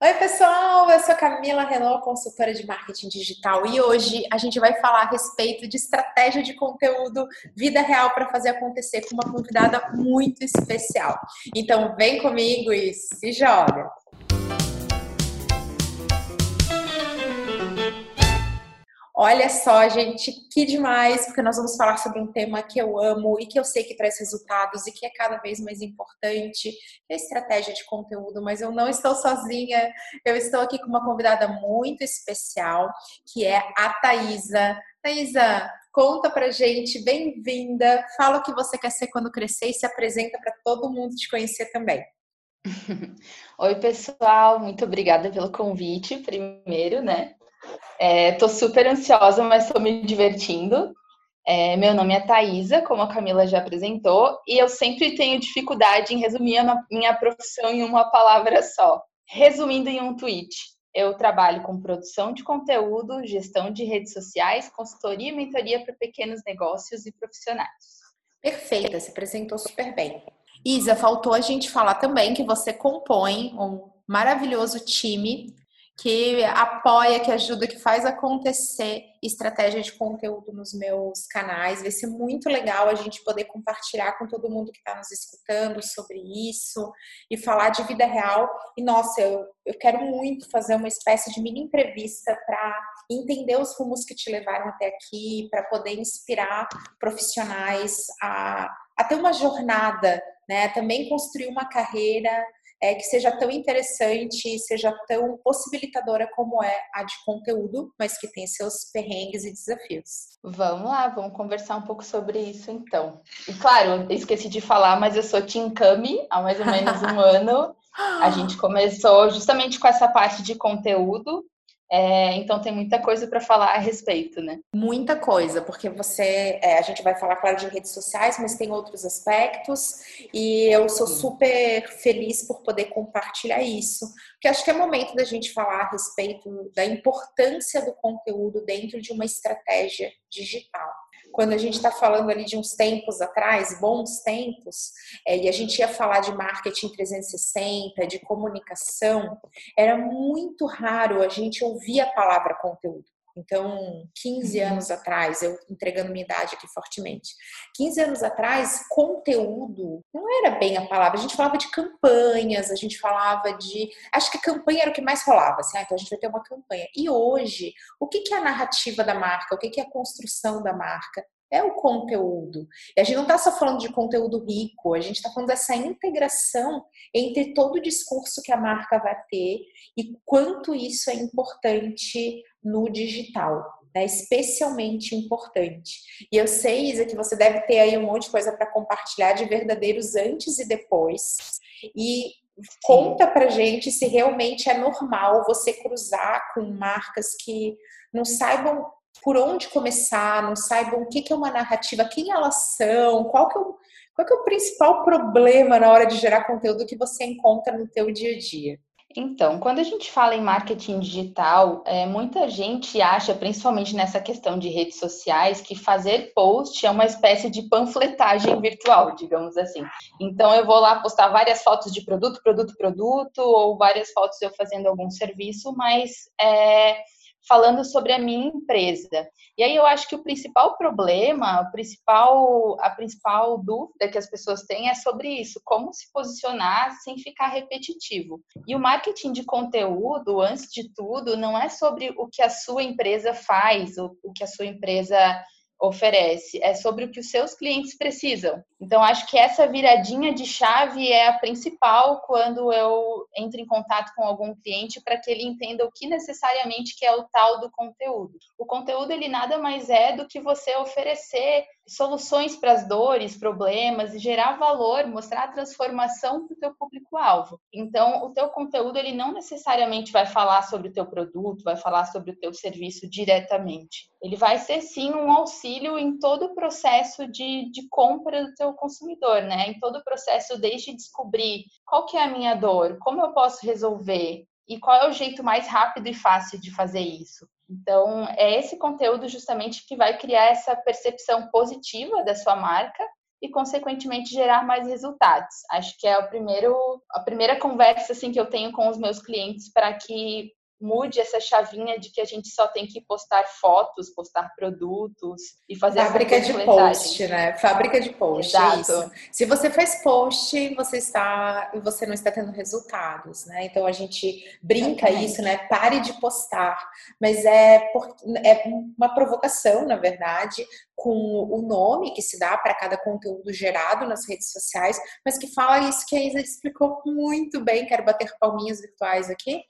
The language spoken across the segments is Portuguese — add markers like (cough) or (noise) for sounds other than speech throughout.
Oi, pessoal! Eu sou Camila Renault, consultora de marketing digital, e hoje a gente vai falar a respeito de estratégia de conteúdo vida real para fazer acontecer com uma convidada muito especial. Então, vem comigo e se joga! Olha só, gente, que demais, porque nós vamos falar sobre um tema que eu amo e que eu sei que traz resultados e que é cada vez mais importante, que é a estratégia de conteúdo, mas eu não estou sozinha, eu estou aqui com uma convidada muito especial, que é a Thaisa. Thaisa, conta pra gente, bem-vinda, fala o que você quer ser quando crescer e se apresenta para todo mundo te conhecer também. (laughs) Oi, pessoal, muito obrigada pelo convite, primeiro, né? Estou é, super ansiosa, mas estou me divertindo. É, meu nome é Thaisa, como a Camila já apresentou, e eu sempre tenho dificuldade em resumir a minha profissão em uma palavra só. Resumindo em um tweet, eu trabalho com produção de conteúdo, gestão de redes sociais, consultoria e mentoria para pequenos negócios e profissionais. Perfeita, se apresentou super bem. Isa, faltou a gente falar também que você compõe um maravilhoso time que apoia, que ajuda, que faz acontecer estratégia de conteúdo nos meus canais. Vai ser muito legal a gente poder compartilhar com todo mundo que está nos escutando sobre isso e falar de vida real. E nossa, eu, eu quero muito fazer uma espécie de mini entrevista para entender os rumos que te levaram até aqui, para poder inspirar profissionais a, a ter uma jornada, né? Também construir uma carreira é, que seja tão interessante, seja tão possibilitadora como é a de conteúdo, mas que tem seus perrengues e desafios. Vamos lá, vamos conversar um pouco sobre isso então. E claro, esqueci de falar, mas eu sou Tim Kami há mais ou menos um (laughs) ano. A gente começou justamente com essa parte de conteúdo é, então tem muita coisa para falar a respeito, né? Muita coisa, porque você, é, a gente vai falar claro de redes sociais, mas tem outros aspectos e eu sou super feliz por poder compartilhar isso, porque acho que é momento da gente falar a respeito da importância do conteúdo dentro de uma estratégia digital quando a gente está falando ali de uns tempos atrás, bons tempos, é, e a gente ia falar de marketing 360, de comunicação, era muito raro a gente ouvir a palavra conteúdo. Então, 15 uhum. anos atrás, eu entregando minha idade aqui fortemente, 15 anos atrás, conteúdo não era bem a palavra. A gente falava de campanhas, a gente falava de. Acho que campanha era o que mais rolava, assim, ah, então a gente vai ter uma campanha. E hoje, o que é a narrativa da marca? O que é a construção da marca? é o conteúdo. E a gente não está só falando de conteúdo rico, a gente está falando dessa integração entre todo o discurso que a marca vai ter e quanto isso é importante no digital. É especialmente importante. E eu sei, Isa, que você deve ter aí um monte de coisa para compartilhar de verdadeiros antes e depois. E conta pra gente se realmente é normal você cruzar com marcas que não saibam por onde começar, não saibam o que é uma narrativa, quem elas são, qual que é o, qual que é o principal problema na hora de gerar conteúdo que você encontra no teu dia a dia. Então, quando a gente fala em marketing digital, é, muita gente acha, principalmente nessa questão de redes sociais, que fazer post é uma espécie de panfletagem virtual, digamos assim. Então, eu vou lá postar várias fotos de produto, produto, produto, ou várias fotos eu fazendo algum serviço, mas é, falando sobre a minha empresa. E aí eu acho que o principal problema, o principal, a principal dúvida que as pessoas têm é sobre isso, como se posicionar sem ficar repetitivo. E o marketing de conteúdo, antes de tudo, não é sobre o que a sua empresa faz, o, o que a sua empresa oferece, é sobre o que os seus clientes precisam. Então, acho que essa viradinha de chave é a principal quando eu entro em contato com algum cliente para que ele entenda o que necessariamente que é o tal do conteúdo. O conteúdo, ele nada mais é do que você oferecer soluções para as dores, problemas e gerar valor, mostrar a transformação para o teu público-alvo. Então, o teu conteúdo, ele não necessariamente vai falar sobre o teu produto, vai falar sobre o teu serviço diretamente. Ele vai ser, sim, um auxílio em todo o processo de, de compra do teu o consumidor, né? Em todo o processo, desde descobrir qual que é a minha dor, como eu posso resolver e qual é o jeito mais rápido e fácil de fazer isso. Então, é esse conteúdo justamente que vai criar essa percepção positiva da sua marca e, consequentemente, gerar mais resultados. Acho que é o primeiro, a primeira conversa assim, que eu tenho com os meus clientes para que mude essa chavinha de que a gente só tem que postar fotos, postar produtos e fazer fábrica de post, né? Fábrica de post, é Exato. isso. Se você faz post, você está, você não está tendo resultados, né? Então a gente brinca Exatamente. isso, né? Pare de postar, mas é por, é uma provocação, na verdade, com o nome que se dá para cada conteúdo gerado nas redes sociais, mas que fala isso que a Isa explicou muito bem. Quero bater palminhas virtuais aqui.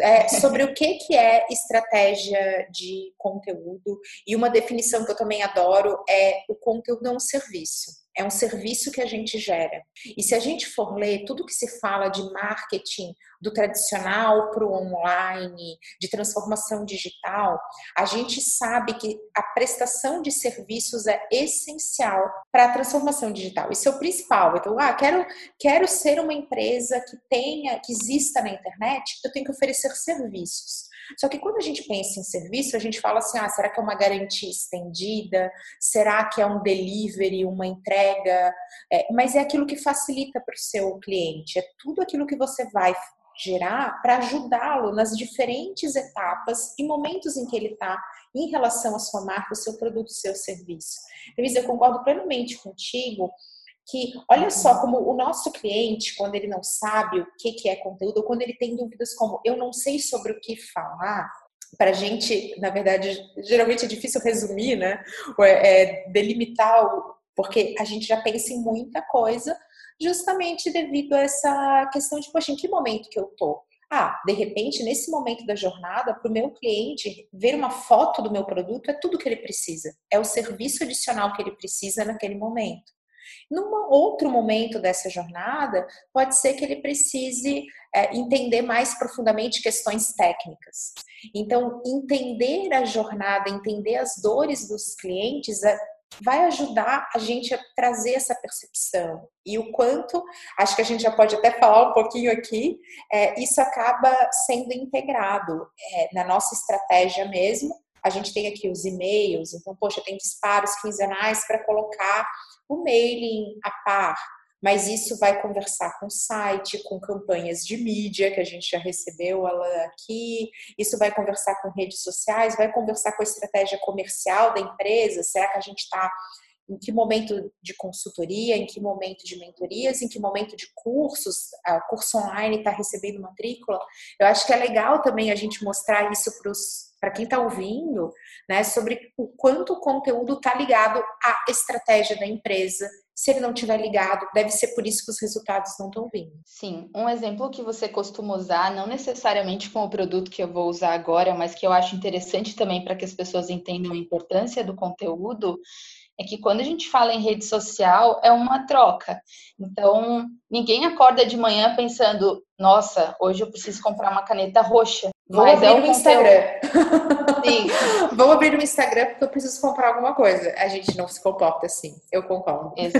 É, sobre o que, que é estratégia de conteúdo. E uma definição que eu também adoro é o conteúdo é um serviço. É um serviço que a gente gera. E se a gente for ler tudo que se fala de marketing, do tradicional para o online, de transformação digital, a gente sabe que a prestação de serviços é essencial para a transformação digital. Isso é o principal. Então, ah, quero, quero ser uma empresa que tenha, que exista na internet, eu tenho que oferecer serviços. Só que quando a gente pensa em serviço, a gente fala assim: ah, será que é uma garantia estendida? Será que é um delivery, uma entrega? É, mas é aquilo que facilita para o seu cliente, é tudo aquilo que você vai gerar para ajudá-lo nas diferentes etapas e momentos em que ele está em relação à sua marca, o seu produto, o seu serviço. Luiz, eu concordo plenamente contigo que olha só como o nosso cliente, quando ele não sabe o que, que é conteúdo, ou quando ele tem dúvidas como eu não sei sobre o que falar, para a gente, na verdade, geralmente é difícil resumir, né? É, é delimitar, porque a gente já pensa em muita coisa, justamente devido a essa questão de, poxa, em que momento que eu tô? Ah, de repente, nesse momento da jornada, para o meu cliente ver uma foto do meu produto é tudo que ele precisa. É o serviço adicional que ele precisa naquele momento. Num outro momento dessa jornada, pode ser que ele precise é, entender mais profundamente questões técnicas. Então, entender a jornada, entender as dores dos clientes é, vai ajudar a gente a trazer essa percepção. E o quanto, acho que a gente já pode até falar um pouquinho aqui, é, isso acaba sendo integrado é, na nossa estratégia mesmo. A gente tem aqui os e-mails, então, poxa, tem disparos quinzenais para colocar o mailing a par, mas isso vai conversar com o site, com campanhas de mídia, que a gente já recebeu ela aqui, isso vai conversar com redes sociais, vai conversar com a estratégia comercial da empresa, será que a gente está em que momento de consultoria, em que momento de mentorias, em que momento de cursos, a curso online está recebendo matrícula. Eu acho que é legal também a gente mostrar isso para quem está ouvindo, né, sobre o quanto o conteúdo está ligado à estratégia da empresa. Se ele não estiver ligado, deve ser por isso que os resultados não estão vindo. Sim, um exemplo que você costuma usar, não necessariamente com o produto que eu vou usar agora, mas que eu acho interessante também para que as pessoas entendam a importância do conteúdo, é que quando a gente fala em rede social, é uma troca. Então, ninguém acorda de manhã pensando, nossa, hoje eu preciso comprar uma caneta roxa. Vou Mas abrir é o Instagram. (laughs) Sim. Vou abrir o Instagram porque eu preciso comprar alguma coisa. A gente não se comporta assim. Eu concordo. Ex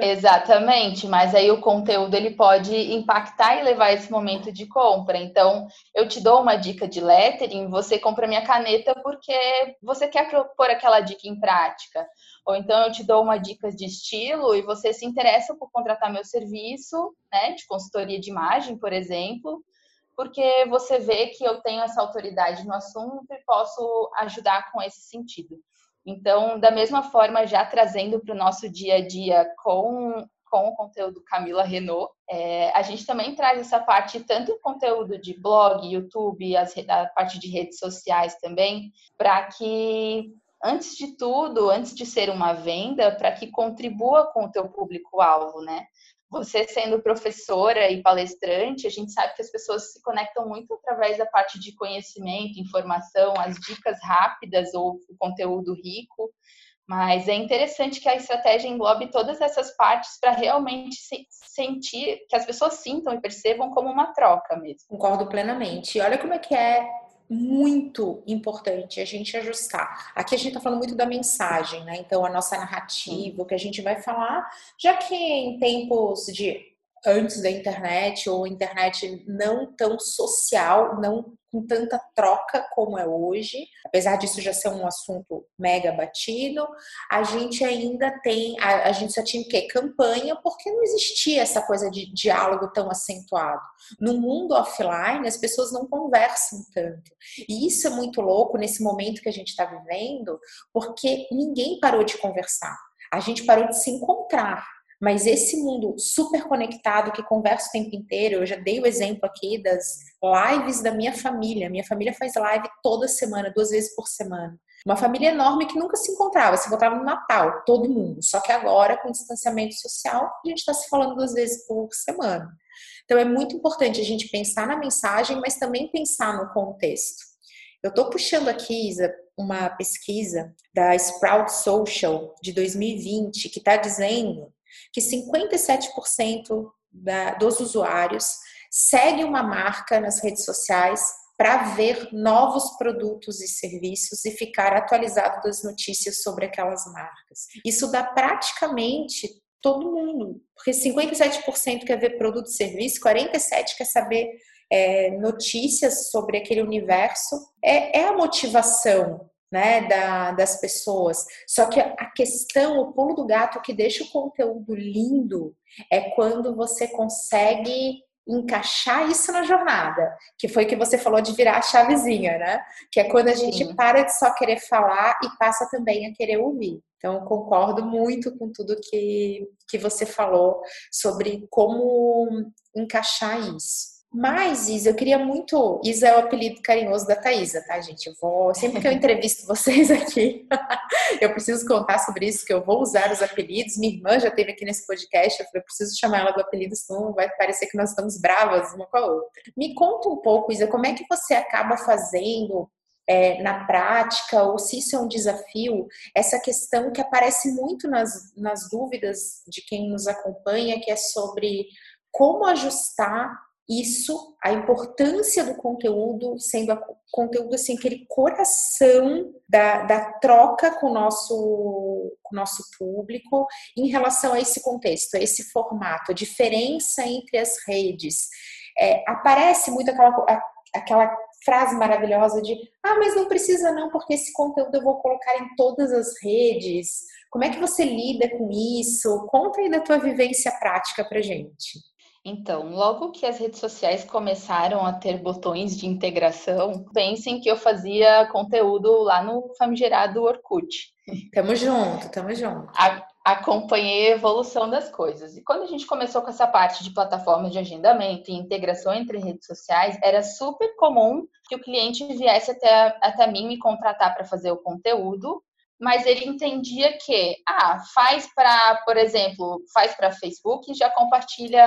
exatamente. Mas aí o conteúdo ele pode impactar e levar esse momento de compra. Então, eu te dou uma dica de lettering, você compra minha caneta porque você quer pôr aquela dica em prática. Ou então eu te dou uma dica de estilo e você se interessa por contratar meu serviço, né, de consultoria de imagem, por exemplo porque você vê que eu tenho essa autoridade no assunto e posso ajudar com esse sentido. Então, da mesma forma, já trazendo para o nosso dia a dia com, com o conteúdo Camila Renault, é, a gente também traz essa parte, tanto conteúdo de blog, YouTube, as, a parte de redes sociais também, para que antes de tudo, antes de ser uma venda, para que contribua com o teu público-alvo, né? Você sendo professora e palestrante, a gente sabe que as pessoas se conectam muito através da parte de conhecimento, informação, as dicas rápidas ou o conteúdo rico. Mas é interessante que a estratégia englobe todas essas partes para realmente se sentir, que as pessoas sintam e percebam como uma troca mesmo. Concordo plenamente. E olha como é que é muito importante a gente ajustar. Aqui a gente está falando muito da mensagem, né? Então, a nossa narrativa, o que a gente vai falar, já que em tempos de antes da internet ou internet não tão social, não com tanta troca como é hoje. Apesar disso já ser um assunto mega batido, a gente ainda tem, a, a gente só tinha o quê? Campanha, porque não existia essa coisa de diálogo tão acentuado. No mundo offline, as pessoas não conversam tanto. E isso é muito louco nesse momento que a gente está vivendo, porque ninguém parou de conversar. A gente parou de se encontrar. Mas esse mundo super conectado que conversa o tempo inteiro, eu já dei o exemplo aqui das lives da minha família. Minha família faz live toda semana, duas vezes por semana. Uma família enorme que nunca se encontrava, se encontrava no Natal, todo mundo. Só que agora, com distanciamento social, a gente está se falando duas vezes por semana. Então é muito importante a gente pensar na mensagem, mas também pensar no contexto. Eu estou puxando aqui, Isa, uma pesquisa da Sprout Social de 2020 que está dizendo que 57% da, dos usuários seguem uma marca nas redes sociais para ver novos produtos e serviços e ficar atualizado das notícias sobre aquelas marcas. Isso dá praticamente todo mundo, porque 57% quer ver produto e serviço, 47% quer saber é, notícias sobre aquele universo. É, é a motivação né, da, das pessoas. Só que a questão, o pulo do gato que deixa o conteúdo lindo é quando você consegue encaixar isso na jornada, que foi o que você falou de virar a chavezinha, né? Que é quando a gente Sim. para de só querer falar e passa também a querer ouvir. Então, concordo muito com tudo que, que você falou sobre como encaixar isso. Mas, Isa, eu queria muito. Isa é o apelido carinhoso da Thaisa, tá, gente? Eu vou. Sempre que eu (laughs) entrevisto vocês aqui, (laughs) eu preciso contar sobre isso, que eu vou usar os apelidos. Minha irmã já teve aqui nesse podcast, eu falei, eu preciso chamar ela do apelido, senão vai parecer que nós estamos bravas uma com a outra. Me conta um pouco, Isa, como é que você acaba fazendo é, na prática, ou se isso é um desafio, essa questão que aparece muito nas, nas dúvidas de quem nos acompanha, que é sobre como ajustar isso, a importância do conteúdo, sendo o conteúdo assim, aquele coração da, da troca com o nosso, com nosso público em relação a esse contexto, a esse formato, a diferença entre as redes. É, aparece muito aquela, aquela frase maravilhosa de ah, mas não precisa não, porque esse conteúdo eu vou colocar em todas as redes. Como é que você lida com isso? Conta aí da tua vivência prática pra gente. Então, logo que as redes sociais começaram a ter botões de integração, pensem que eu fazia conteúdo lá no famigerado Orkut. Tamo junto, tamo junto. A, acompanhei a evolução das coisas. E quando a gente começou com essa parte de plataformas de agendamento e integração entre redes sociais, era super comum que o cliente viesse até, até mim me contratar para fazer o conteúdo mas ele entendia que, ah, faz para, por exemplo, faz para Facebook e já compartilha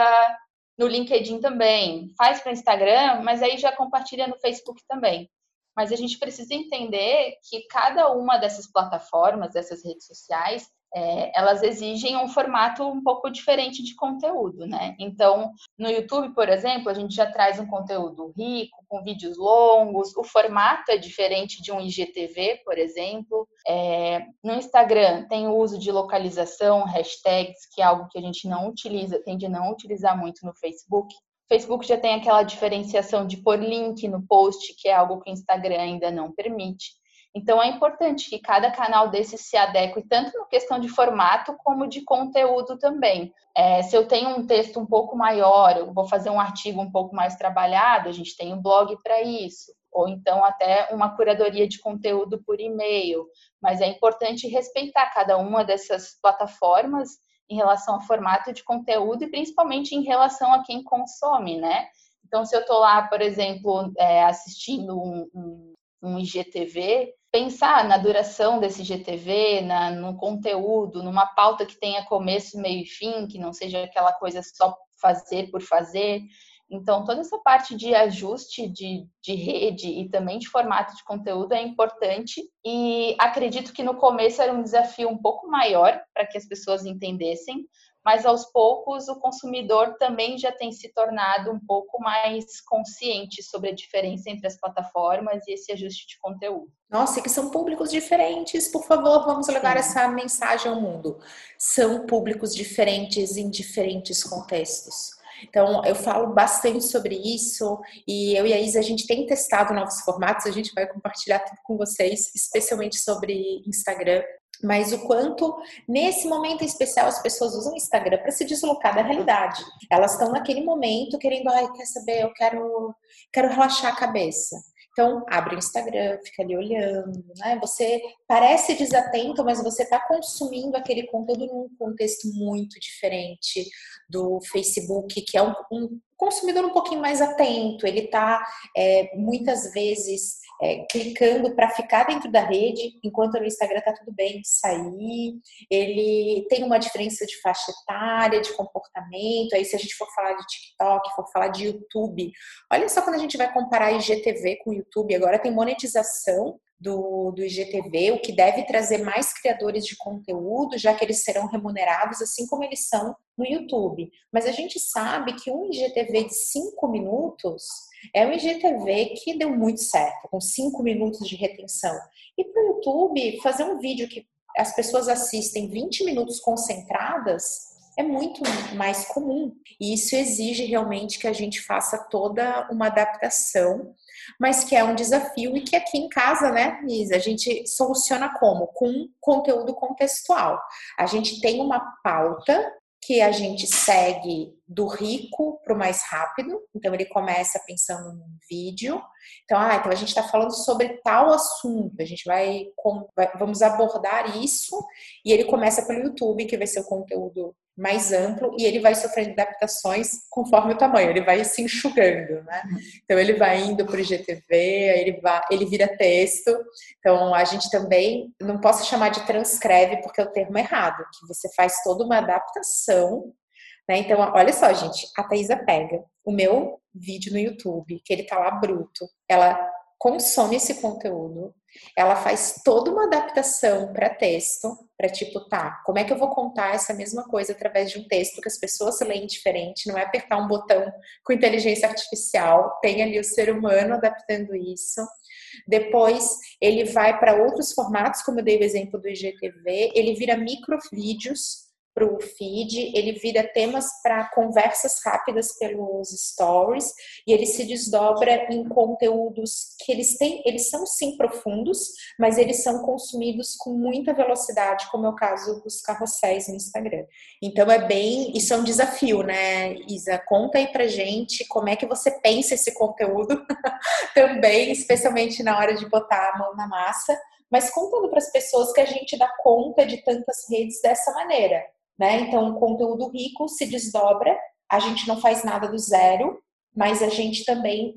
no LinkedIn também, faz para Instagram, mas aí já compartilha no Facebook também. Mas a gente precisa entender que cada uma dessas plataformas, dessas redes sociais, é, elas exigem um formato um pouco diferente de conteúdo, né? Então, no YouTube, por exemplo, a gente já traz um conteúdo rico, com vídeos longos, o formato é diferente de um IGTV, por exemplo. É, no Instagram tem o uso de localização, hashtags, que é algo que a gente não utiliza, tende a não utilizar muito no Facebook. Facebook já tem aquela diferenciação de pôr link no post, que é algo que o Instagram ainda não permite. Então é importante que cada canal desse se adeque tanto na questão de formato como de conteúdo também. É, se eu tenho um texto um pouco maior, eu vou fazer um artigo um pouco mais trabalhado, a gente tem um blog para isso, ou então até uma curadoria de conteúdo por e-mail. Mas é importante respeitar cada uma dessas plataformas em relação ao formato de conteúdo e principalmente em relação a quem consome, né? Então, se eu estou lá, por exemplo, é, assistindo um, um, um IGTV, pensar na duração desse GTV, na, no conteúdo, numa pauta que tenha começo, meio e fim, que não seja aquela coisa só fazer por fazer. Então, toda essa parte de ajuste de, de rede e também de formato de conteúdo é importante. E acredito que no começo era um desafio um pouco maior para que as pessoas entendessem, mas aos poucos o consumidor também já tem se tornado um pouco mais consciente sobre a diferença entre as plataformas e esse ajuste de conteúdo. Nossa, que são públicos diferentes, por favor, vamos levar Sim. essa mensagem ao mundo. São públicos diferentes em diferentes contextos. Então, eu falo bastante sobre isso e eu e a Isa, a gente tem testado novos formatos, a gente vai compartilhar tudo com vocês, especialmente sobre Instagram. Mas o quanto, nesse momento especial, as pessoas usam o Instagram para se deslocar da realidade. Elas estão naquele momento querendo, ai, quer saber, eu quero, quero relaxar a cabeça. Então, abre o Instagram, fica ali olhando, né? Você parece desatento, mas você está consumindo aquele conteúdo num contexto muito diferente do Facebook, que é um, um consumidor um pouquinho mais atento, ele está é, muitas vezes é, clicando para ficar dentro da rede, enquanto no Instagram está tudo bem sair, ele tem uma diferença de faixa etária, de comportamento, aí se a gente for falar de TikTok, for falar de YouTube, olha só quando a gente vai comparar IGTV com YouTube, agora tem monetização, do, do IGTV, o que deve trazer mais criadores de conteúdo, já que eles serão remunerados, assim como eles são no YouTube. Mas a gente sabe que um IGTV de cinco minutos é um IGTV que deu muito certo, com cinco minutos de retenção. E para o YouTube, fazer um vídeo que as pessoas assistem 20 minutos concentradas é muito mais comum. E isso exige realmente que a gente faça toda uma adaptação mas que é um desafio e que aqui em casa, né, Isa, a gente soluciona como? Com conteúdo contextual. A gente tem uma pauta que a gente segue do rico para o mais rápido. Então ele começa pensando num vídeo. Então, ah, então a gente está falando sobre tal assunto. A gente vai, vamos abordar isso e ele começa pelo YouTube, que vai ser o conteúdo mais amplo e ele vai sofrendo adaptações conforme o tamanho, ele vai se enxugando, né? Então ele vai indo para o GTV, ele vai, ele vira texto. Então a gente também não posso chamar de transcreve porque é o termo errado, que você faz toda uma adaptação, né? Então olha só, gente, a Thaisa pega o meu vídeo no YouTube, que ele tá lá bruto, ela consome esse conteúdo, ela faz toda uma adaptação para texto, para tipo, tá, como é que eu vou contar essa mesma coisa através de um texto que as pessoas leem diferente, não é apertar um botão com inteligência artificial, tem ali o ser humano adaptando isso. Depois ele vai para outros formatos, como eu dei o exemplo do IGTV, ele vira microvídeos para o feed, ele vira temas para conversas rápidas pelos stories e ele se desdobra em conteúdos que eles têm, eles são sim profundos, mas eles são consumidos com muita velocidade, como é o caso dos carrosséis no Instagram. Então é bem, isso é um desafio, né, Isa? Conta aí pra gente como é que você pensa esse conteúdo (laughs) também, especialmente na hora de botar a mão na massa, mas contando para as pessoas que a gente dá conta de tantas redes dessa maneira né? Então, o conteúdo rico se desdobra, a gente não faz nada do zero, mas a gente também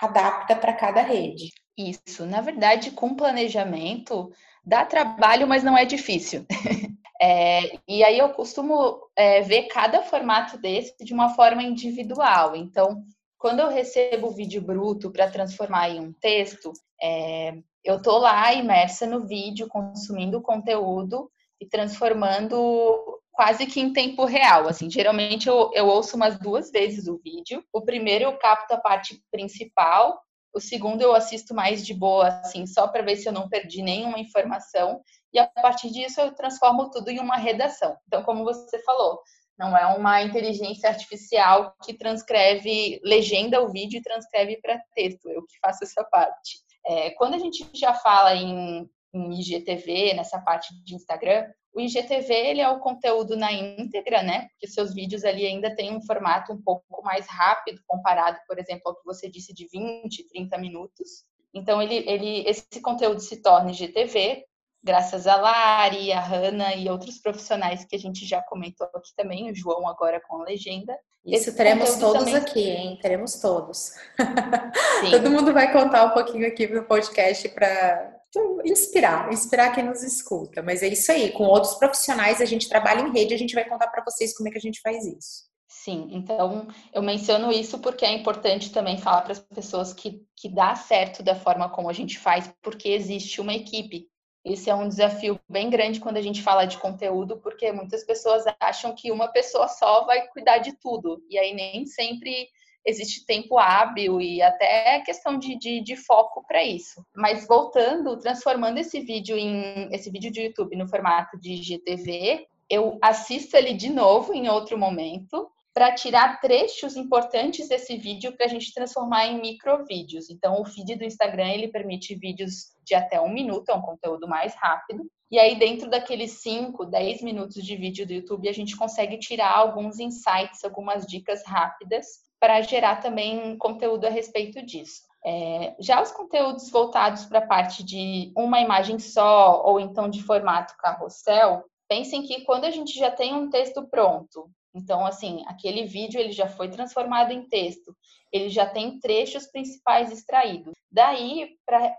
adapta para cada rede. Isso, na verdade, com planejamento dá trabalho, mas não é difícil. (laughs) é, e aí eu costumo é, ver cada formato desse de uma forma individual. Então, quando eu recebo o vídeo bruto para transformar em um texto, é, eu tô lá imersa no vídeo, consumindo o conteúdo e transformando quase que em tempo real. Assim, geralmente eu, eu ouço umas duas vezes o vídeo. O primeiro eu capto a parte principal, o segundo eu assisto mais de boa, assim, só para ver se eu não perdi nenhuma informação. E a partir disso eu transformo tudo em uma redação. Então, como você falou, não é uma inteligência artificial que transcreve, legenda o vídeo e transcreve para texto. Eu que faço essa parte. É, quando a gente já fala em, em IGTV, nessa parte de Instagram, o IGTV ele é o conteúdo na íntegra, né? Porque seus vídeos ali ainda têm um formato um pouco mais rápido comparado, por exemplo, ao que você disse de 20, 30 minutos. Então ele, ele esse conteúdo se torna IGTV graças a Lari, a Hanna e outros profissionais que a gente já comentou aqui também, o João agora com a legenda. Isso, teremos todos também... aqui, hein? Teremos todos. (laughs) Todo mundo vai contar um pouquinho aqui no podcast para inspirar, inspirar quem nos escuta. Mas é isso aí, com outros profissionais a gente trabalha em rede, a gente vai contar para vocês como é que a gente faz isso. Sim, então eu menciono isso porque é importante também falar para as pessoas que, que dá certo da forma como a gente faz, porque existe uma equipe. Esse é um desafio bem grande quando a gente fala de conteúdo, porque muitas pessoas acham que uma pessoa só vai cuidar de tudo, e aí nem sempre existe tempo hábil e até questão de, de, de foco para isso. Mas voltando, transformando esse vídeo em esse vídeo de YouTube no formato de GTV, eu assisto ele de novo em outro momento para tirar trechos importantes desse vídeo para a gente transformar em microvídeos. Então, o feed do Instagram ele permite vídeos de até um minuto, é um conteúdo mais rápido. E aí, dentro daqueles 5, 10 minutos de vídeo do YouTube, a gente consegue tirar alguns insights, algumas dicas rápidas para gerar também conteúdo a respeito disso. É, já os conteúdos voltados para a parte de uma imagem só ou então de formato carrossel, pensem que quando a gente já tem um texto pronto, então assim, aquele vídeo ele já foi transformado em texto, ele já tem trechos principais extraídos. Daí,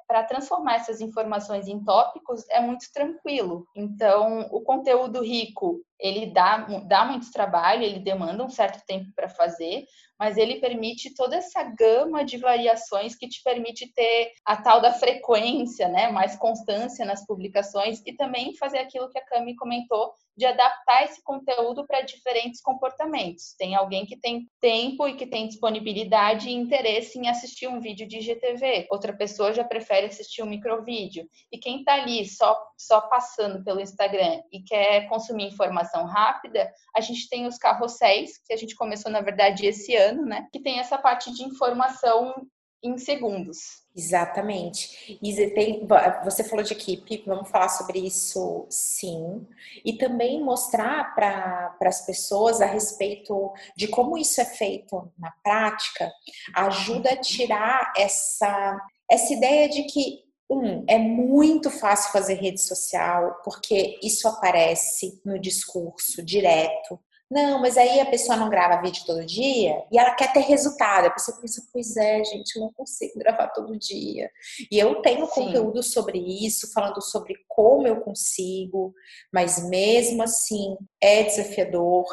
para transformar essas informações em tópicos, é muito tranquilo. Então, o conteúdo rico, ele dá, dá muito trabalho, ele demanda um certo tempo para fazer, mas ele permite toda essa gama de variações que te permite ter a tal da frequência, né, mais constância nas publicações e também fazer aquilo que a Cami comentou de adaptar esse conteúdo para diferentes comportamentos. Tem alguém que tem tempo e que tem disponibilidade e interesse em assistir um vídeo de IGTV, outra pessoa já prefere assistir um microvídeo. E quem está ali só, só passando pelo Instagram e quer consumir informação rápida, a gente tem os carrosséis, que a gente começou, na verdade, esse ano, né? Que tem essa parte de informação em segundos. Exatamente. E tem, você falou de equipe, vamos falar sobre isso sim. E também mostrar para as pessoas a respeito de como isso é feito na prática, ajuda a tirar essa, essa ideia de que um, é muito fácil fazer rede social, porque isso aparece no discurso direto. Não, mas aí a pessoa não grava vídeo todo dia e ela quer ter resultado. A pessoa pensa, pois é, gente, eu não consigo gravar todo dia. E eu tenho Sim. conteúdo sobre isso, falando sobre como eu consigo, mas mesmo assim é desafiador.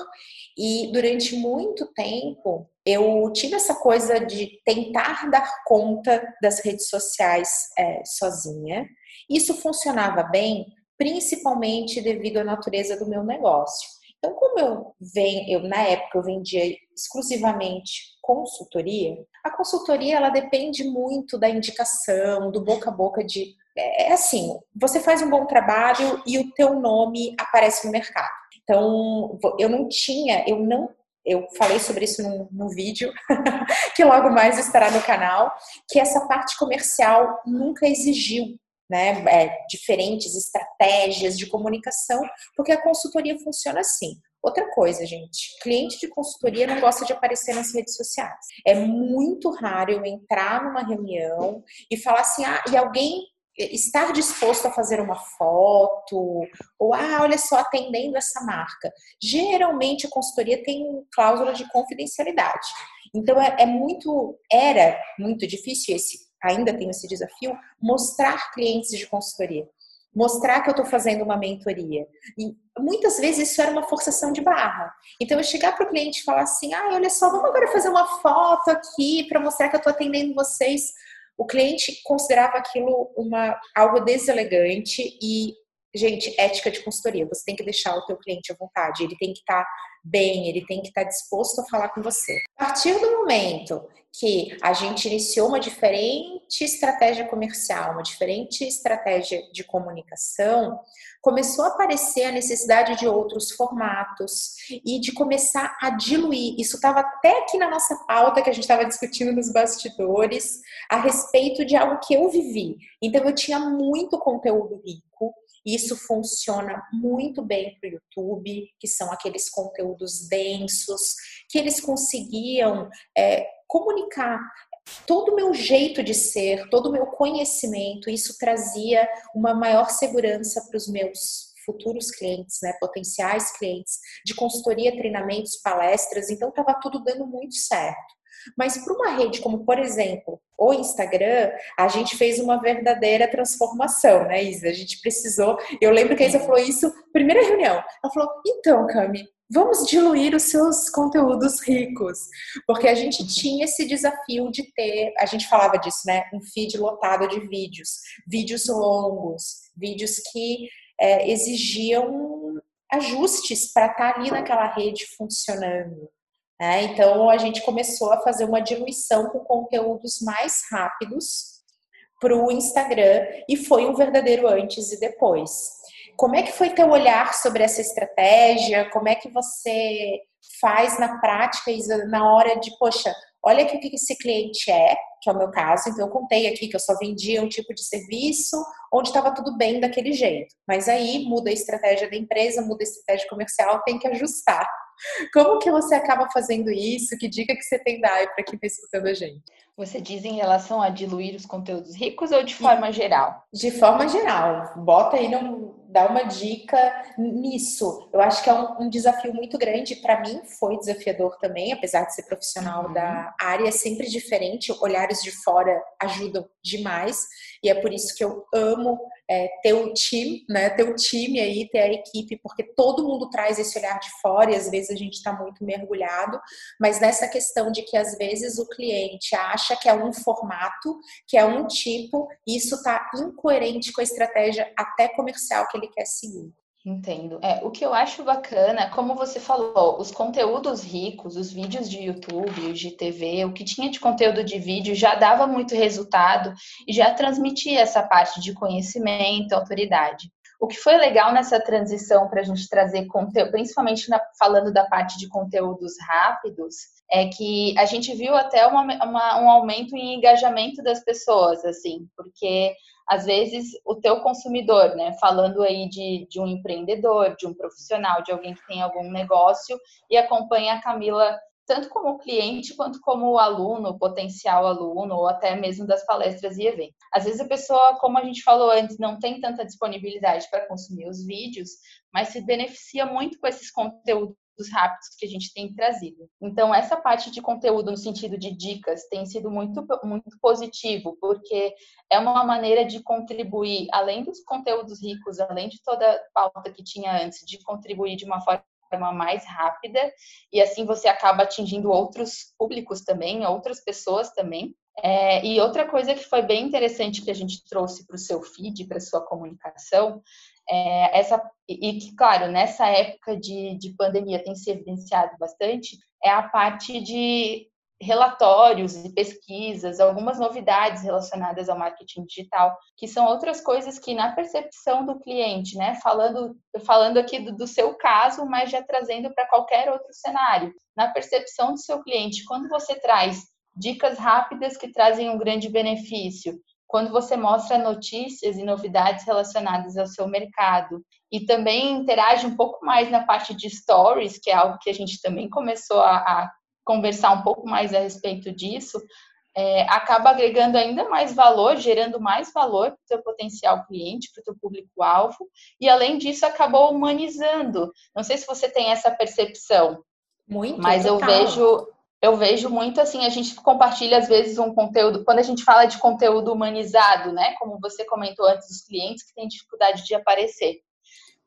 E durante muito tempo eu tive essa coisa de tentar dar conta das redes sociais é, sozinha. Isso funcionava bem, principalmente devido à natureza do meu negócio. Então, como eu venho, eu na época eu vendia exclusivamente consultoria, a consultoria ela depende muito da indicação, do boca a boca de é, é assim, você faz um bom trabalho e o teu nome aparece no mercado. Então, eu não tinha, eu não eu falei sobre isso num, num vídeo (laughs) que logo mais estará no canal, que essa parte comercial nunca exigiu né, é, diferentes estratégias de comunicação, porque a consultoria funciona assim. Outra coisa, gente, cliente de consultoria não gosta de aparecer nas redes sociais. É muito raro eu entrar numa reunião e falar assim, ah, e alguém estar disposto a fazer uma foto, ou ah, olha só, atendendo essa marca. Geralmente a consultoria tem cláusula de confidencialidade. Então é, é muito, era muito difícil esse ainda tenho esse desafio, mostrar clientes de consultoria. Mostrar que eu estou fazendo uma mentoria. E muitas vezes isso era uma forçação de barra. Então, eu chegar para o cliente e falar assim: ah, olha só, vamos agora fazer uma foto aqui para mostrar que eu estou atendendo vocês. O cliente considerava aquilo uma, algo deselegante e gente, ética de consultoria. Você tem que deixar o teu cliente à vontade. Ele tem que estar tá bem, ele tem que estar tá disposto a falar com você. A partir do momento que a gente iniciou uma diferente estratégia comercial, uma diferente estratégia de comunicação, começou a aparecer a necessidade de outros formatos e de começar a diluir. Isso estava até aqui na nossa pauta que a gente estava discutindo nos bastidores a respeito de algo que eu vivi. Então eu tinha muito conteúdo rico isso funciona muito bem para o YouTube, que são aqueles conteúdos densos, que eles conseguiam é, comunicar todo o meu jeito de ser, todo o meu conhecimento. Isso trazia uma maior segurança para os meus futuros clientes, né, potenciais clientes, de consultoria, treinamentos, palestras. Então, estava tudo dando muito certo. Mas para uma rede como, por exemplo, o Instagram, a gente fez uma verdadeira transformação, né, Isa? A gente precisou. Eu lembro que a Isa falou isso, primeira reunião. Ela falou: então, Cami, vamos diluir os seus conteúdos ricos. Porque a gente tinha esse desafio de ter, a gente falava disso, né? Um feed lotado de vídeos, vídeos longos, vídeos que é, exigiam ajustes para estar ali naquela rede funcionando. Né? Então a gente começou a fazer uma diluição com conteúdos mais rápidos para o Instagram e foi um verdadeiro antes e depois. Como é que foi teu olhar sobre essa estratégia? Como é que você faz na prática, na hora de, poxa, olha aqui o que esse cliente é, que é o meu caso. Então, eu contei aqui que eu só vendia um tipo de serviço onde estava tudo bem daquele jeito. Mas aí muda a estratégia da empresa, muda a estratégia comercial, tem que ajustar. Como que você acaba fazendo isso? Que dica que você tem dar para quem está escutando a gente? Você diz em relação a diluir os conteúdos ricos ou de forma geral? De forma geral. Bota aí, não, dá uma dica nisso. Eu acho que é um, um desafio muito grande. Para mim, foi desafiador também, apesar de ser profissional uhum. da área, é sempre diferente. Olhares de fora ajudam demais. E é por isso que eu amo é, ter o time, né? Ter o time aí, ter a equipe, porque todo mundo traz esse olhar de fora e às vezes a gente está muito mergulhado, mas nessa questão de que às vezes o cliente acha que é um formato, que é um tipo, e isso está incoerente com a estratégia até comercial que ele quer seguir. Entendo. É, o que eu acho bacana, como você falou, os conteúdos ricos, os vídeos de YouTube, os de TV, o que tinha de conteúdo de vídeo já dava muito resultado e já transmitia essa parte de conhecimento, autoridade. O que foi legal nessa transição para a gente trazer conteúdo, principalmente na, falando da parte de conteúdos rápidos, é que a gente viu até uma, uma, um aumento em engajamento das pessoas, assim, porque às vezes o teu consumidor, né, falando aí de, de um empreendedor, de um profissional, de alguém que tem algum negócio e acompanha a Camila tanto como cliente quanto como aluno, potencial aluno, ou até mesmo das palestras e eventos. Às vezes a pessoa, como a gente falou antes, não tem tanta disponibilidade para consumir os vídeos, mas se beneficia muito com esses conteúdos rápidos que a gente tem trazido. Então, essa parte de conteúdo no sentido de dicas tem sido muito, muito positivo, porque é uma maneira de contribuir, além dos conteúdos ricos, além de toda a pauta que tinha antes, de contribuir de uma forma mais rápida e assim você acaba atingindo outros públicos também, outras pessoas também. É, e outra coisa que foi bem interessante que a gente trouxe para o seu feed, para sua comunicação, é, essa, e que, claro, nessa época de, de pandemia tem se evidenciado bastante, é a parte de relatórios e pesquisas, algumas novidades relacionadas ao marketing digital, que são outras coisas que na percepção do cliente, né, falando, falando aqui do, do seu caso, mas já trazendo para qualquer outro cenário, na percepção do seu cliente, quando você traz dicas rápidas que trazem um grande benefício, quando você mostra notícias e novidades relacionadas ao seu mercado e também interage um pouco mais na parte de stories, que é algo que a gente também começou a, a conversar um pouco mais a respeito disso, é, acaba agregando ainda mais valor, gerando mais valor para o seu potencial cliente, para o seu público-alvo, e além disso acabou humanizando. Não sei se você tem essa percepção. Muito, mas total. eu vejo eu vejo muito assim, a gente compartilha às vezes um conteúdo, quando a gente fala de conteúdo humanizado, né? Como você comentou antes, dos clientes que têm dificuldade de aparecer.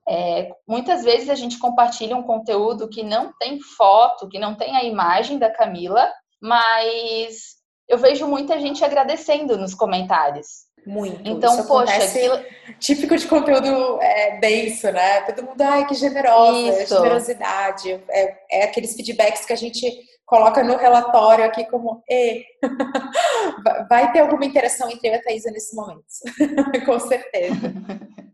É, muitas vezes a gente compartilha um conteúdo que não tem foto, que não tem a imagem da Camila, mas eu vejo muita gente agradecendo nos comentários. Muito. Então, Isso poxa, aquilo... típico de conteúdo é, denso, né? Todo mundo, ai, que generosa, Isso. generosidade. É, é aqueles feedbacks que a gente coloca no relatório aqui como e (laughs) vai ter alguma interação entre eu e a Thaisa nesse momento, (laughs) com certeza. (laughs)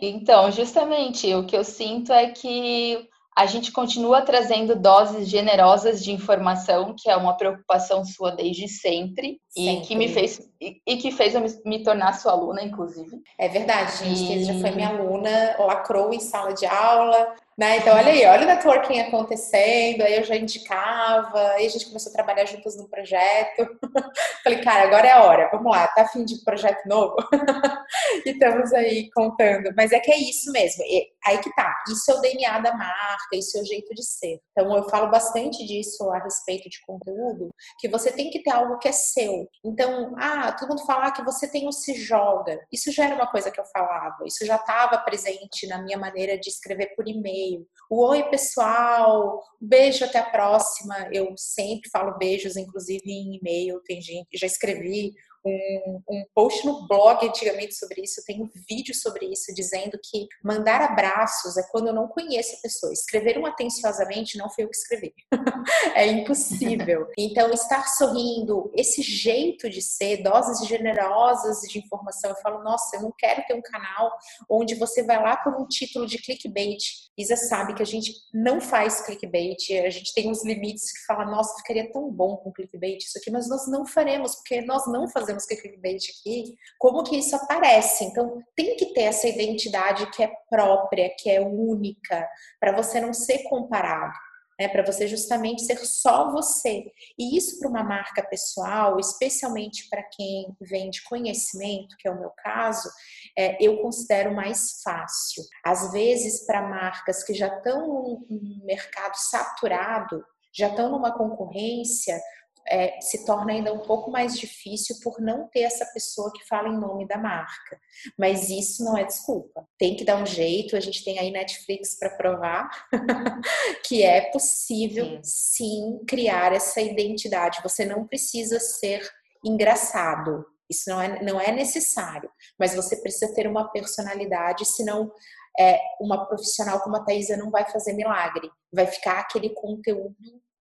Então, justamente, o que eu sinto é que a gente continua trazendo doses generosas de informação, que é uma preocupação sua desde sempre, sempre. e que me fez e, e, que fez eu me, me, tornar sua aluna, inclusive. É verdade, gente. E... já foi minha aluna, lacrou em sala de aula, né? Então, olha aí, olha o networking acontecendo, aí eu já indicava, aí a gente começou a trabalhar juntas no projeto. (laughs) Falei, cara, agora é a hora, vamos lá, tá afim de projeto novo? (laughs) e estamos aí contando. Mas é que é isso mesmo, e aí que tá, isso é o DNA da marca, isso é o jeito de ser. Então, eu falo bastante disso a respeito de conteúdo, que você tem que ter algo que é seu. Então, ah, todo mundo fala que você tem o se joga. Isso já era uma coisa que eu falava, isso já estava presente na minha maneira de escrever por e-mail. O oi, pessoal, beijo, até a próxima. Eu sempre falo beijos, inclusive em e-mail. Tem gente, já escrevi um, um post no blog antigamente sobre isso, tem um vídeo sobre isso, dizendo que mandar abraços é quando eu não conheço a pessoa. Escrever um atenciosamente não foi eu que escrevi. (laughs) é impossível. (laughs) Então, estar sorrindo, esse jeito de ser, doses generosas de informação, eu falo, nossa, eu não quero ter um canal onde você vai lá por um título de clickbait. Isa sabe que a gente não faz clickbait, a gente tem uns limites que fala, nossa, ficaria tão bom com clickbait isso aqui, mas nós não faremos, porque nós não fazemos clickbait aqui. Como que isso aparece? Então, tem que ter essa identidade que é própria, que é única, para você não ser comparado né, para você justamente ser só você. E isso para uma marca pessoal, especialmente para quem vende conhecimento, que é o meu caso, é, eu considero mais fácil. Às vezes, para marcas que já estão num mercado saturado, já estão numa concorrência, é, se torna ainda um pouco mais difícil por não ter essa pessoa que fala em nome da marca. Mas isso não é desculpa. Tem que dar um jeito. A gente tem aí Netflix para provar (laughs) que é possível sim. criar essa identidade. Você não precisa ser engraçado. Isso não é, não é necessário, mas você precisa ter uma personalidade, senão é, uma profissional como a Thaisa não vai fazer milagre. Vai ficar aquele conteúdo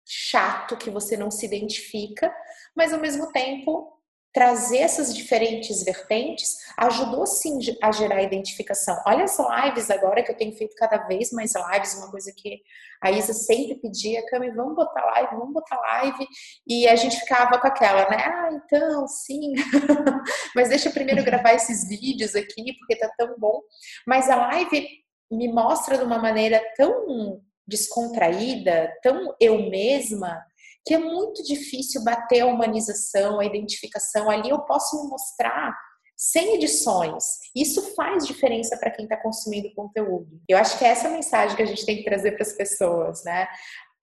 chato que você não se identifica, mas ao mesmo tempo trazer essas diferentes vertentes ajudou sim a gerar identificação. Olha as lives agora que eu tenho feito cada vez mais lives, uma coisa que a Isa sempre pedia, Cami, vamos botar live, vamos botar live, e a gente ficava com aquela, né? Ah, então, sim, (laughs) mas deixa eu primeiro gravar esses vídeos aqui, porque tá tão bom. Mas a live me mostra de uma maneira tão descontraída, tão eu mesma, que é muito difícil bater a humanização, a identificação. Ali eu posso me mostrar sem edições. Isso faz diferença para quem está consumindo conteúdo. Eu acho que é essa mensagem que a gente tem que trazer para as pessoas, né?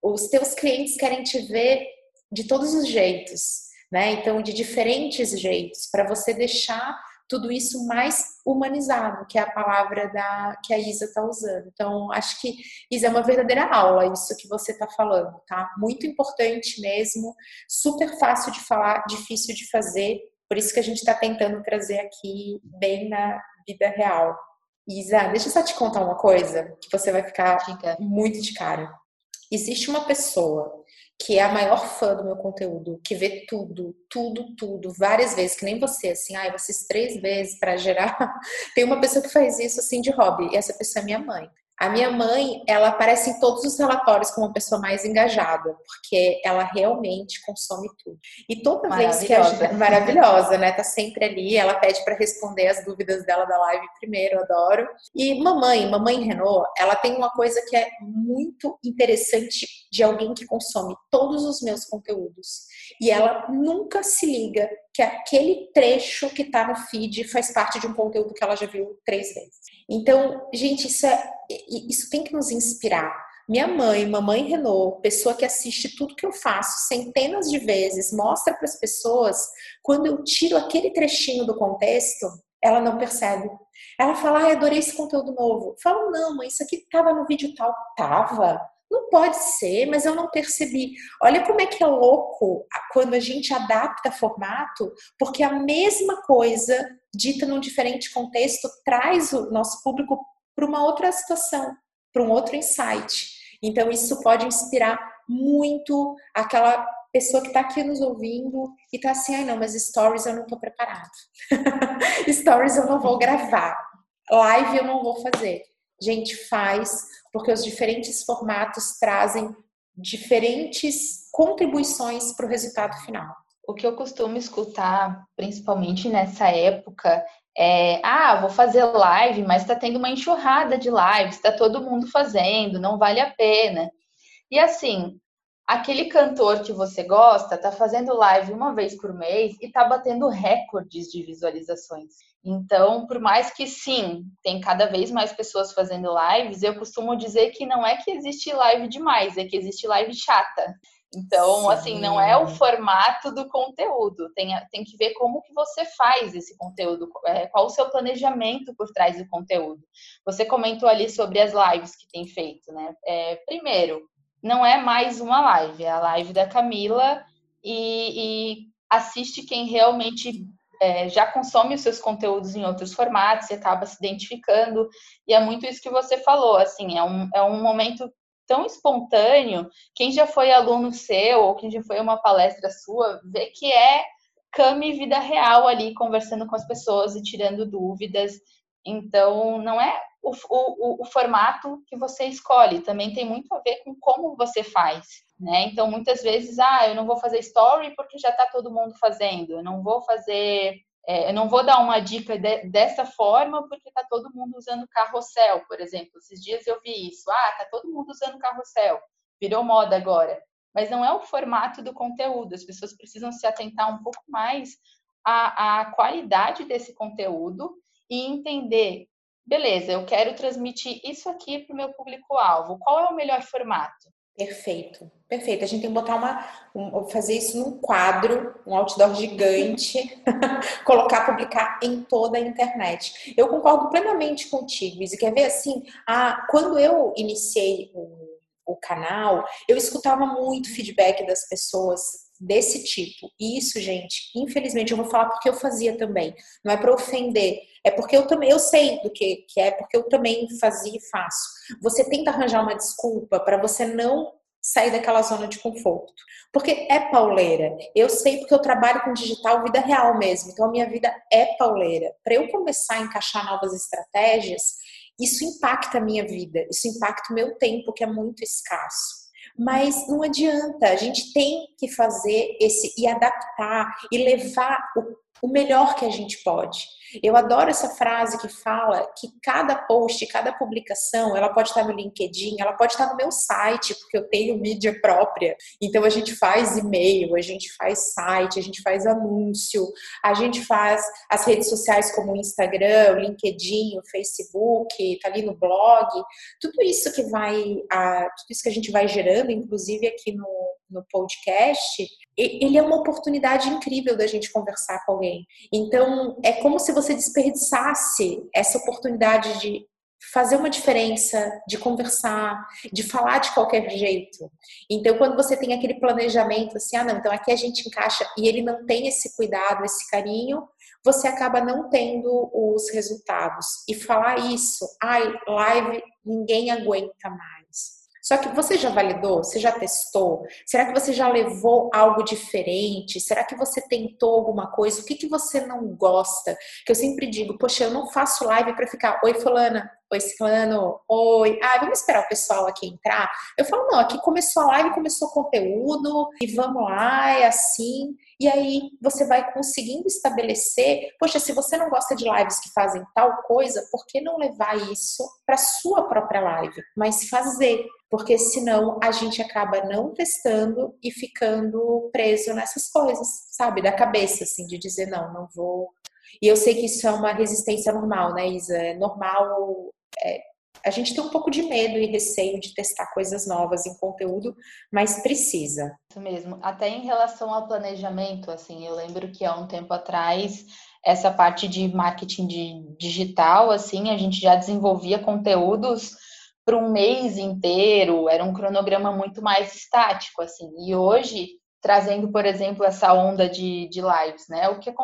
Os teus clientes querem te ver de todos os jeitos, né? Então, de diferentes jeitos, para você deixar tudo isso mais humanizado, que é a palavra da, que a Isa está usando. Então, acho que Isa é uma verdadeira aula, isso que você está falando, tá? Muito importante mesmo, super fácil de falar, difícil de fazer, por isso que a gente está tentando trazer aqui bem na vida real. Isa, deixa eu só te contar uma coisa que você vai ficar Diga. muito de cara. Existe uma pessoa que é a maior fã do meu conteúdo, que vê tudo, tudo, tudo, várias vezes, que nem você, assim, ah, assisto três vezes para gerar. (laughs) Tem uma pessoa que faz isso assim de hobby, e essa pessoa é minha mãe. A minha mãe, ela aparece em todos os relatórios como uma pessoa mais engajada, porque ela realmente consome tudo. E toda vez que a gente, (laughs) maravilhosa, né, tá sempre ali, ela pede para responder as dúvidas dela da live primeiro, adoro. E mamãe, mamãe Renault, ela tem uma coisa que é muito interessante de alguém que consome todos os meus conteúdos. E ela nunca se liga que aquele trecho que está no feed faz parte de um conteúdo que ela já viu três vezes. Então, gente, isso, é, isso tem que nos inspirar. Minha mãe, mamãe Renault, pessoa que assiste tudo que eu faço centenas de vezes, mostra para as pessoas, quando eu tiro aquele trechinho do contexto, ela não percebe. Ela fala, ah, adorei esse conteúdo novo. Fala, não, mãe, isso aqui estava no vídeo tal. Tava. Não pode ser, mas eu não percebi. Olha como é que é louco quando a gente adapta formato, porque a mesma coisa, dita num diferente contexto, traz o nosso público para uma outra situação, para um outro insight. Então, isso pode inspirar muito aquela pessoa que está aqui nos ouvindo e está assim: ai, não, mas stories eu não estou preparado. (laughs) stories eu não vou gravar. Live eu não vou fazer. Gente, faz, porque os diferentes formatos trazem diferentes contribuições para o resultado final. O que eu costumo escutar, principalmente nessa época, é: ah, vou fazer live, mas está tendo uma enxurrada de lives, está todo mundo fazendo, não vale a pena. E assim, aquele cantor que você gosta está fazendo live uma vez por mês e está batendo recordes de visualizações. Então, por mais que sim, tem cada vez mais pessoas fazendo lives, eu costumo dizer que não é que existe live demais, é que existe live chata. Então, sim. assim, não é o formato do conteúdo, tem, tem que ver como que você faz esse conteúdo, é, qual o seu planejamento por trás do conteúdo. Você comentou ali sobre as lives que tem feito, né? É, primeiro, não é mais uma live, é a live da Camila e, e assiste quem realmente é, já consome os seus conteúdos em outros formatos, você acaba se identificando, e é muito isso que você falou, assim, é um, é um momento tão espontâneo, quem já foi aluno seu, ou quem já foi uma palestra sua, vê que é came vida real ali, conversando com as pessoas e tirando dúvidas, então não é o, o, o formato que você escolhe, também tem muito a ver com como você faz, né? Então, muitas vezes, ah, eu não vou fazer story porque já está todo mundo fazendo, eu não vou fazer, é, eu não vou dar uma dica de, dessa forma porque está todo mundo usando carrossel, por exemplo. Esses dias eu vi isso, ah, está todo mundo usando carrossel, virou moda agora. Mas não é o formato do conteúdo, as pessoas precisam se atentar um pouco mais à, à qualidade desse conteúdo e entender beleza, eu quero transmitir isso aqui para o meu público-alvo. Qual é o melhor formato? Perfeito, perfeito. A gente tem que botar uma, um, fazer isso num quadro, um outdoor gigante, (laughs) colocar, publicar em toda a internet. Eu concordo plenamente contigo, Izzy. Quer ver assim? Ah, quando eu iniciei o, o canal, eu escutava muito feedback das pessoas desse tipo. E isso, gente, infelizmente eu vou falar porque eu fazia também. Não é para ofender, é porque eu também eu sei do que, que é, porque eu também fazia e faço. Você tenta arranjar uma desculpa para você não sair daquela zona de conforto. Porque é pauleira. Eu sei porque eu trabalho com digital vida real mesmo. Então a minha vida é pauleira. Para eu começar a encaixar novas estratégias, isso impacta a minha vida, isso impacta o meu tempo, que é muito escasso. Mas não adianta, a gente tem que fazer esse e adaptar e levar o, o melhor que a gente pode. Eu adoro essa frase que fala que cada post, cada publicação, ela pode estar no LinkedIn, ela pode estar no meu site, porque eu tenho mídia própria. Então a gente faz e-mail, a gente faz site, a gente faz anúncio, a gente faz as redes sociais como o Instagram, o LinkedIn, o Facebook, tá ali no blog. Tudo isso que vai, a, tudo isso que a gente vai gerando, inclusive aqui no, no podcast, ele é uma oportunidade incrível da gente conversar com alguém. Então, é como se você desperdiçasse essa oportunidade de fazer uma diferença, de conversar, de falar de qualquer jeito. Então, quando você tem aquele planejamento assim, ah, não, então aqui a gente encaixa e ele não tem esse cuidado, esse carinho, você acaba não tendo os resultados. E falar isso, ai, live, ninguém aguenta mais. Só que você já validou? Você já testou? Será que você já levou algo diferente? Será que você tentou alguma coisa? O que, que você não gosta? Que eu sempre digo, poxa, eu não faço live para ficar, oi fulana, oi ciclano, oi, ah, vamos esperar o pessoal aqui entrar. Eu falo, não, aqui começou a live, começou o conteúdo, e vamos lá, é assim. E aí você vai conseguindo estabelecer, poxa, se você não gosta de lives que fazem tal coisa, por que não levar isso para sua própria live? Mas fazer porque senão a gente acaba não testando e ficando preso nessas coisas, sabe? Da cabeça, assim, de dizer, não, não vou. E eu sei que isso é uma resistência normal, né, Isa? É normal. É, a gente tem um pouco de medo e receio de testar coisas novas em conteúdo, mas precisa. Isso mesmo. Até em relação ao planejamento, assim, eu lembro que há um tempo atrás essa parte de marketing de digital, assim, a gente já desenvolvia conteúdos para um mês inteiro, era um cronograma muito mais estático, assim. E hoje, trazendo, por exemplo, essa onda de, de lives, né? O que é,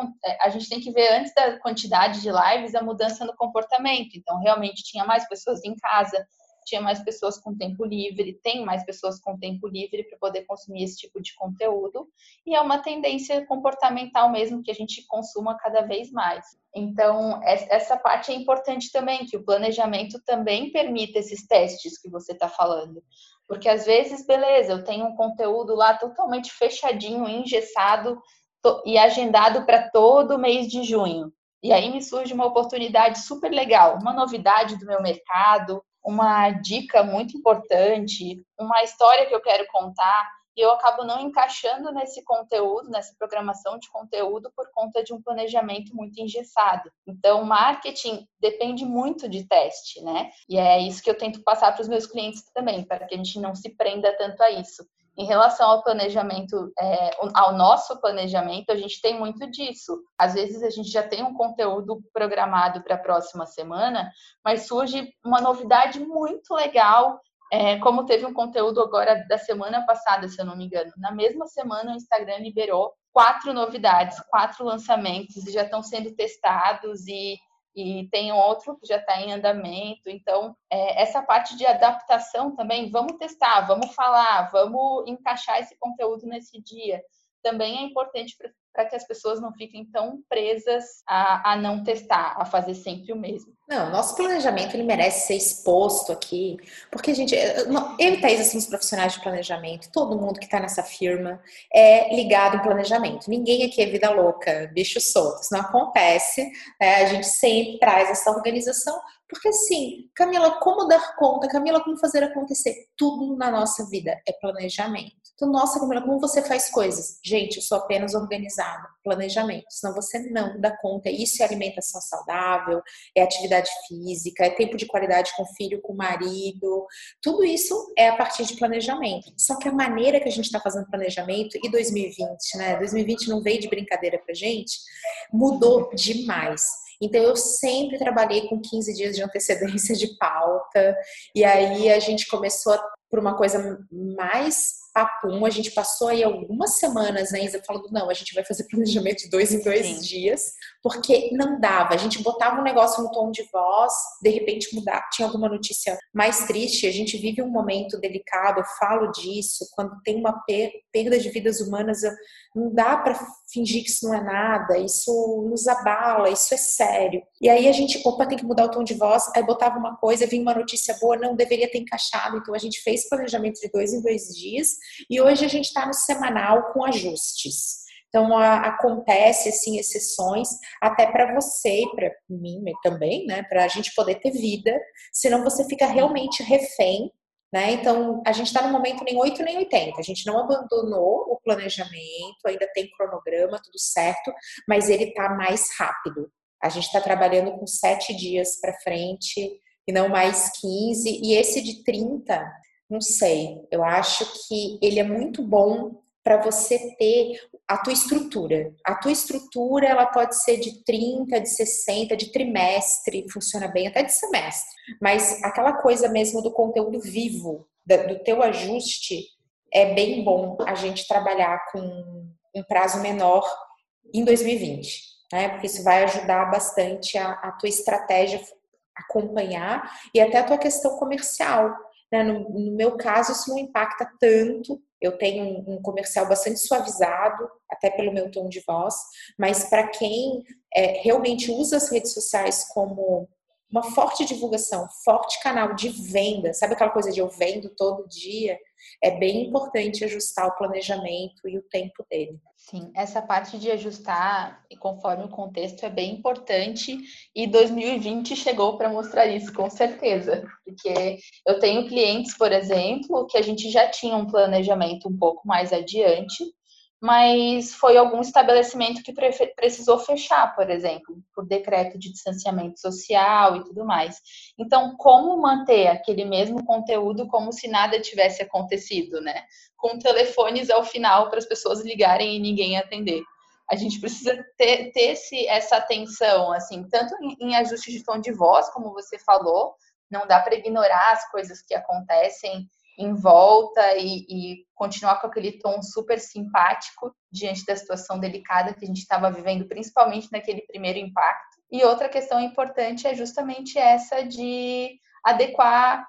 a gente tem que ver antes da quantidade de lives a mudança no comportamento. Então, realmente tinha mais pessoas em casa, tinha mais pessoas com tempo livre, tem mais pessoas com tempo livre para poder consumir esse tipo de conteúdo, e é uma tendência comportamental mesmo que a gente consuma cada vez mais. Então, essa parte é importante também, que o planejamento também permita esses testes que você está falando. Porque às vezes, beleza, eu tenho um conteúdo lá totalmente fechadinho, engessado e agendado para todo mês de junho. E aí me surge uma oportunidade super legal, uma novidade do meu mercado, uma dica muito importante, uma história que eu quero contar, e eu acabo não encaixando nesse conteúdo, nessa programação de conteúdo, por conta de um planejamento muito engessado. Então, marketing depende muito de teste, né? E é isso que eu tento passar para os meus clientes também, para que a gente não se prenda tanto a isso. Em relação ao planejamento, é, ao nosso planejamento, a gente tem muito disso. Às vezes a gente já tem um conteúdo programado para a próxima semana, mas surge uma novidade muito legal, é, como teve um conteúdo agora da semana passada, se eu não me engano. Na mesma semana, o Instagram liberou quatro novidades, quatro lançamentos e já estão sendo testados e, e tem outro que já está em andamento. Então, é, essa parte de adaptação também, vamos testar, vamos falar, vamos encaixar esse conteúdo nesse dia. Também é importante para que as pessoas não fiquem tão presas a, a não testar, a fazer sempre o mesmo. Não, nosso planejamento ele merece ser exposto aqui, porque, gente, eu e Thaís, assim, os profissionais de planejamento, todo mundo que está nessa firma é ligado em planejamento. Ninguém aqui é vida louca, bicho solto, isso não acontece, né? A gente sempre traz essa organização, porque assim, Camila, como dar conta? Camila, como fazer acontecer? Tudo na nossa vida é planejamento. Então, nossa, Camila, como você faz coisas? Gente, eu sou apenas organizada, planejamento, senão você não dá conta. Isso é alimentação saudável, é atividade física, é tempo de qualidade com o filho, com o marido. Tudo isso é a partir de planejamento. Só que a maneira que a gente está fazendo planejamento, e 2020, né? 2020 não veio de brincadeira pra gente, mudou demais. Então, eu sempre trabalhei com 15 dias de antecedência de pauta, e aí a gente começou por uma coisa mais papum, a gente passou aí algumas semanas ainda falando, não, a gente vai fazer planejamento de dois em dois Sim. dias, porque não dava. A gente botava um negócio no tom de voz, de repente mudar, tinha alguma notícia mais triste. A gente vive um momento delicado, eu falo disso, quando tem uma perda de vidas humanas, não dá para fingir que isso não é nada, isso nos abala, isso é sério. E aí a gente, opa, tem que mudar o tom de voz, aí botava uma coisa, vinha uma notícia boa, não deveria ter encaixado, então a gente fez planejamento de dois em dois dias e hoje a gente está no semanal com ajustes. Então, a, acontece, assim, exceções, até para você e para mim também, né? Para a gente poder ter vida, senão você fica realmente refém, né? Então, a gente está no momento nem 8 nem 80. A gente não abandonou o planejamento, ainda tem cronograma, tudo certo, mas ele está mais rápido. A gente está trabalhando com sete dias para frente e não mais 15. E esse de 30, não sei, eu acho que ele é muito bom para você ter a tua estrutura. A tua estrutura, ela pode ser de 30, de 60, de trimestre, funciona bem até de semestre. Mas aquela coisa mesmo do conteúdo vivo, do teu ajuste, é bem bom a gente trabalhar com um prazo menor em 2020, né? Porque isso vai ajudar bastante a, a tua estratégia acompanhar e até a tua questão comercial. Né? No, no, meu caso, isso não impacta tanto. Eu tenho um, um comercial bastante suavizado, até pelo meu tom de voz, mas para quem é, realmente usa as redes sociais como uma forte divulgação, forte canal de venda, sabe aquela coisa de eu vendo todo dia? É bem importante ajustar o planejamento e o tempo dele. Sim, essa parte de ajustar conforme o contexto é bem importante e 2020 chegou para mostrar isso, com certeza. Porque eu tenho clientes, por exemplo, que a gente já tinha um planejamento um pouco mais adiante, mas foi algum estabelecimento que precisou fechar, por exemplo, por decreto de distanciamento social e tudo mais. Então, como manter aquele mesmo conteúdo como se nada tivesse acontecido, né? Com telefones ao final para as pessoas ligarem e ninguém atender. A gente precisa ter, ter esse, essa atenção, assim, tanto em, em ajuste de tom de voz, como você falou, não dá para ignorar as coisas que acontecem em volta e, e, continuar com aquele tom super simpático diante da situação delicada que a gente estava vivendo, principalmente naquele primeiro impacto. E outra questão importante é justamente essa de adequar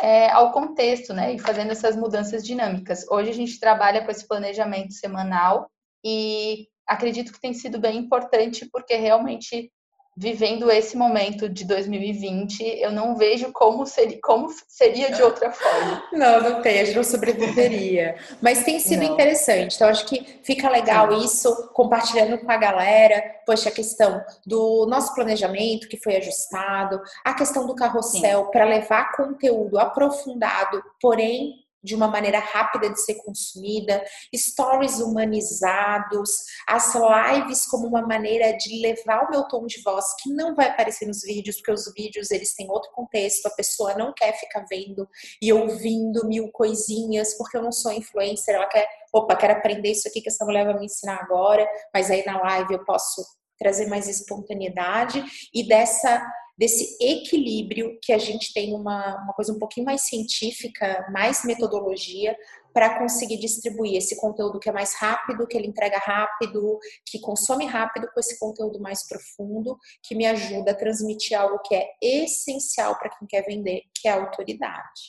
é, ao contexto, né? E fazendo essas mudanças dinâmicas. Hoje a gente trabalha com esse planejamento semanal e acredito que tem sido bem importante porque realmente vivendo esse momento de 2020, eu não vejo como seria, como seria de outra forma. (laughs) Não, não tem, a gente não sobreviveria. Mas tem sido não. interessante. Então, acho que fica legal isso, compartilhando com a galera. Poxa, a questão do nosso planejamento que foi ajustado, a questão do carrossel para levar conteúdo aprofundado, porém de uma maneira rápida de ser consumida, stories humanizados, as lives como uma maneira de levar o meu tom de voz que não vai aparecer nos vídeos, porque os vídeos eles têm outro contexto, a pessoa não quer ficar vendo e ouvindo mil coisinhas, porque eu não sou influencer, ela quer, opa, quero aprender isso aqui que essa mulher vai me ensinar agora, mas aí na live eu posso trazer mais espontaneidade e dessa desse equilíbrio que a gente tem uma, uma coisa um pouquinho mais científica, mais metodologia para conseguir distribuir esse conteúdo que é mais rápido, que ele entrega rápido, que consome rápido com esse conteúdo mais profundo, que me ajuda a transmitir algo que é essencial para quem quer vender, que é a autoridade.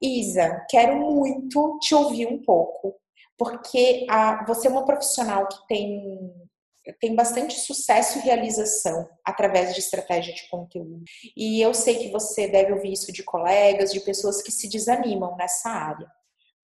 Isa, quero muito te ouvir um pouco, porque a, você é uma profissional que tem tem bastante sucesso e realização através de estratégia de conteúdo. E eu sei que você deve ouvir isso de colegas, de pessoas que se desanimam nessa área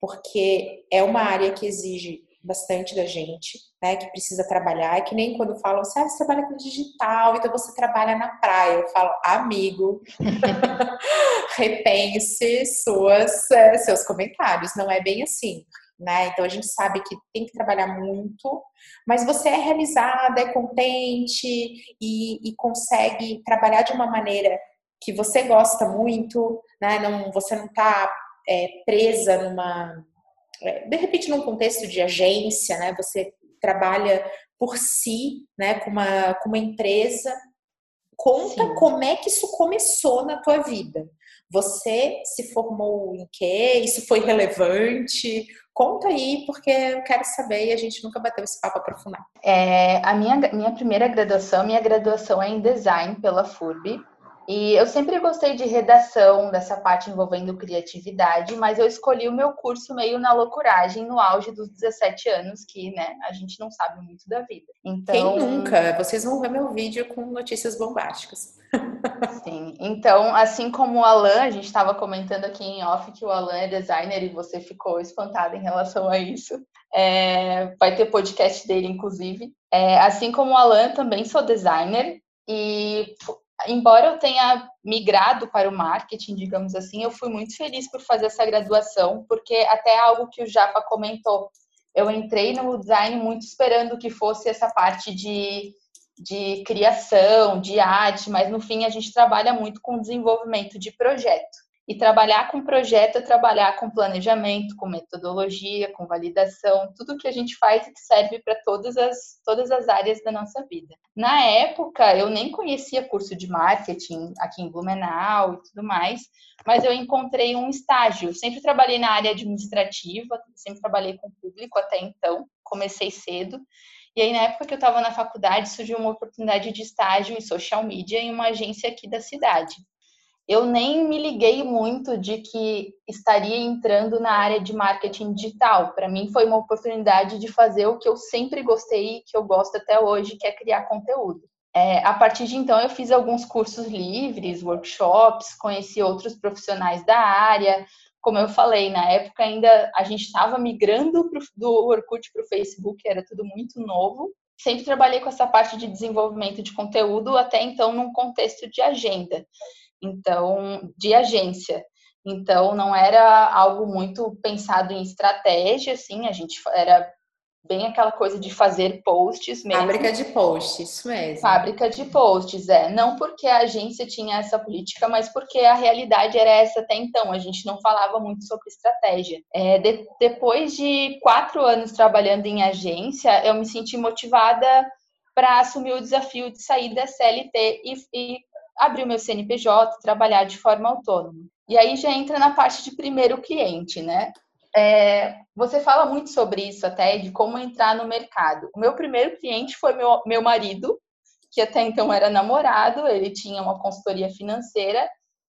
porque é uma área que exige bastante da gente, né, que precisa trabalhar, é que nem quando falam assim, ah, você trabalha com digital, então você trabalha na praia. Eu falo, amigo, (laughs) repense suas, é, seus comentários, não é bem assim, né? Então a gente sabe que tem que trabalhar muito, mas você é realizada, é contente e, e consegue trabalhar de uma maneira que você gosta muito, né? Não, você não está é, presa numa. É, de repente, num contexto de agência, né? Você trabalha por si, né? Com uma, com uma empresa. Conta Sim. como é que isso começou na tua vida. Você se formou em quê? Isso foi relevante? Conta aí, porque eu quero saber e a gente nunca bateu esse papo aprofundado. É, a minha, minha primeira graduação, minha graduação é em design pela FURB. E eu sempre gostei de redação, dessa parte envolvendo criatividade, mas eu escolhi o meu curso meio na loucuragem, no auge dos 17 anos, que, né, a gente não sabe muito da vida. Então, Quem nunca? Vocês vão ver meu vídeo com notícias bombásticas. Sim, então, assim como o Alan, a gente estava comentando aqui em off que o Alan é designer e você ficou espantada em relação a isso. É, vai ter podcast dele, inclusive. É, assim como o Alan, também sou designer e embora eu tenha migrado para o marketing, digamos assim, eu fui muito feliz por fazer essa graduação, porque até algo que o Japa comentou, eu entrei no design muito esperando que fosse essa parte de, de criação, de arte, mas no fim a gente trabalha muito com desenvolvimento de projeto. E trabalhar com projeto é trabalhar com planejamento, com metodologia, com validação, tudo que a gente faz e que serve para todas as, todas as áreas da nossa vida. Na época, eu nem conhecia curso de marketing aqui em Blumenau e tudo mais, mas eu encontrei um estágio. Eu sempre trabalhei na área administrativa, sempre trabalhei com público até então, comecei cedo. E aí, na época que eu estava na faculdade, surgiu uma oportunidade de estágio em social media em uma agência aqui da cidade eu nem me liguei muito de que estaria entrando na área de marketing digital. Para mim foi uma oportunidade de fazer o que eu sempre gostei e que eu gosto até hoje, que é criar conteúdo. É, a partir de então eu fiz alguns cursos livres, workshops, conheci outros profissionais da área. Como eu falei, na época ainda a gente estava migrando pro, do Orkut para o Facebook, era tudo muito novo. Sempre trabalhei com essa parte de desenvolvimento de conteúdo, até então num contexto de agenda então de agência. Então não era algo muito pensado em estratégia, assim, a gente era bem aquela coisa de fazer posts mesmo. Fábrica de posts, isso mesmo. Fábrica de posts, é. Não porque a agência tinha essa política, mas porque a realidade era essa até então. A gente não falava muito sobre estratégia. É, de, depois de quatro anos trabalhando em agência, eu me senti motivada para assumir o desafio de sair da CLT e, e abrir o meu CNPJ, trabalhar de forma autônoma. E aí já entra na parte de primeiro cliente, né? É, você fala muito sobre isso até, de como entrar no mercado. O meu primeiro cliente foi meu, meu marido, que até então era namorado, ele tinha uma consultoria financeira,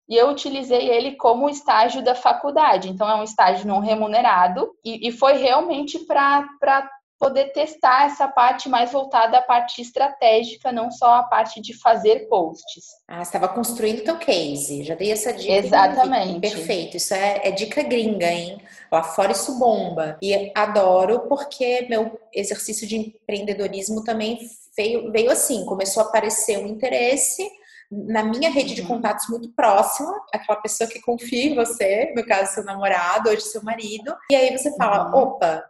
e eu utilizei ele como estágio da faculdade. Então, é um estágio não remunerado, e, e foi realmente para poder testar essa parte mais voltada à parte estratégica, não só a parte de fazer posts. Ah, você estava construindo teu case, já dei essa dica. Exatamente. Perfeito, isso é, é, dica gringa, hein? Lá fora isso bomba. E adoro porque meu exercício de empreendedorismo também veio, veio assim, começou a aparecer um interesse na minha rede de uhum. contatos muito próxima, aquela pessoa que confia em você, no caso seu namorado, hoje seu marido, e aí você fala, uhum. opa,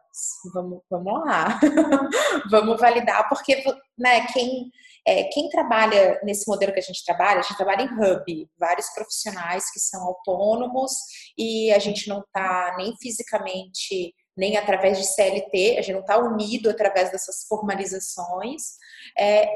vamos, vamos lá, (laughs) vamos validar, porque né, quem, é, quem trabalha nesse modelo que a gente trabalha, a gente trabalha em hub, vários profissionais que são autônomos e a gente não está nem fisicamente nem através de CLT, a gente não está unido através dessas formalizações, é,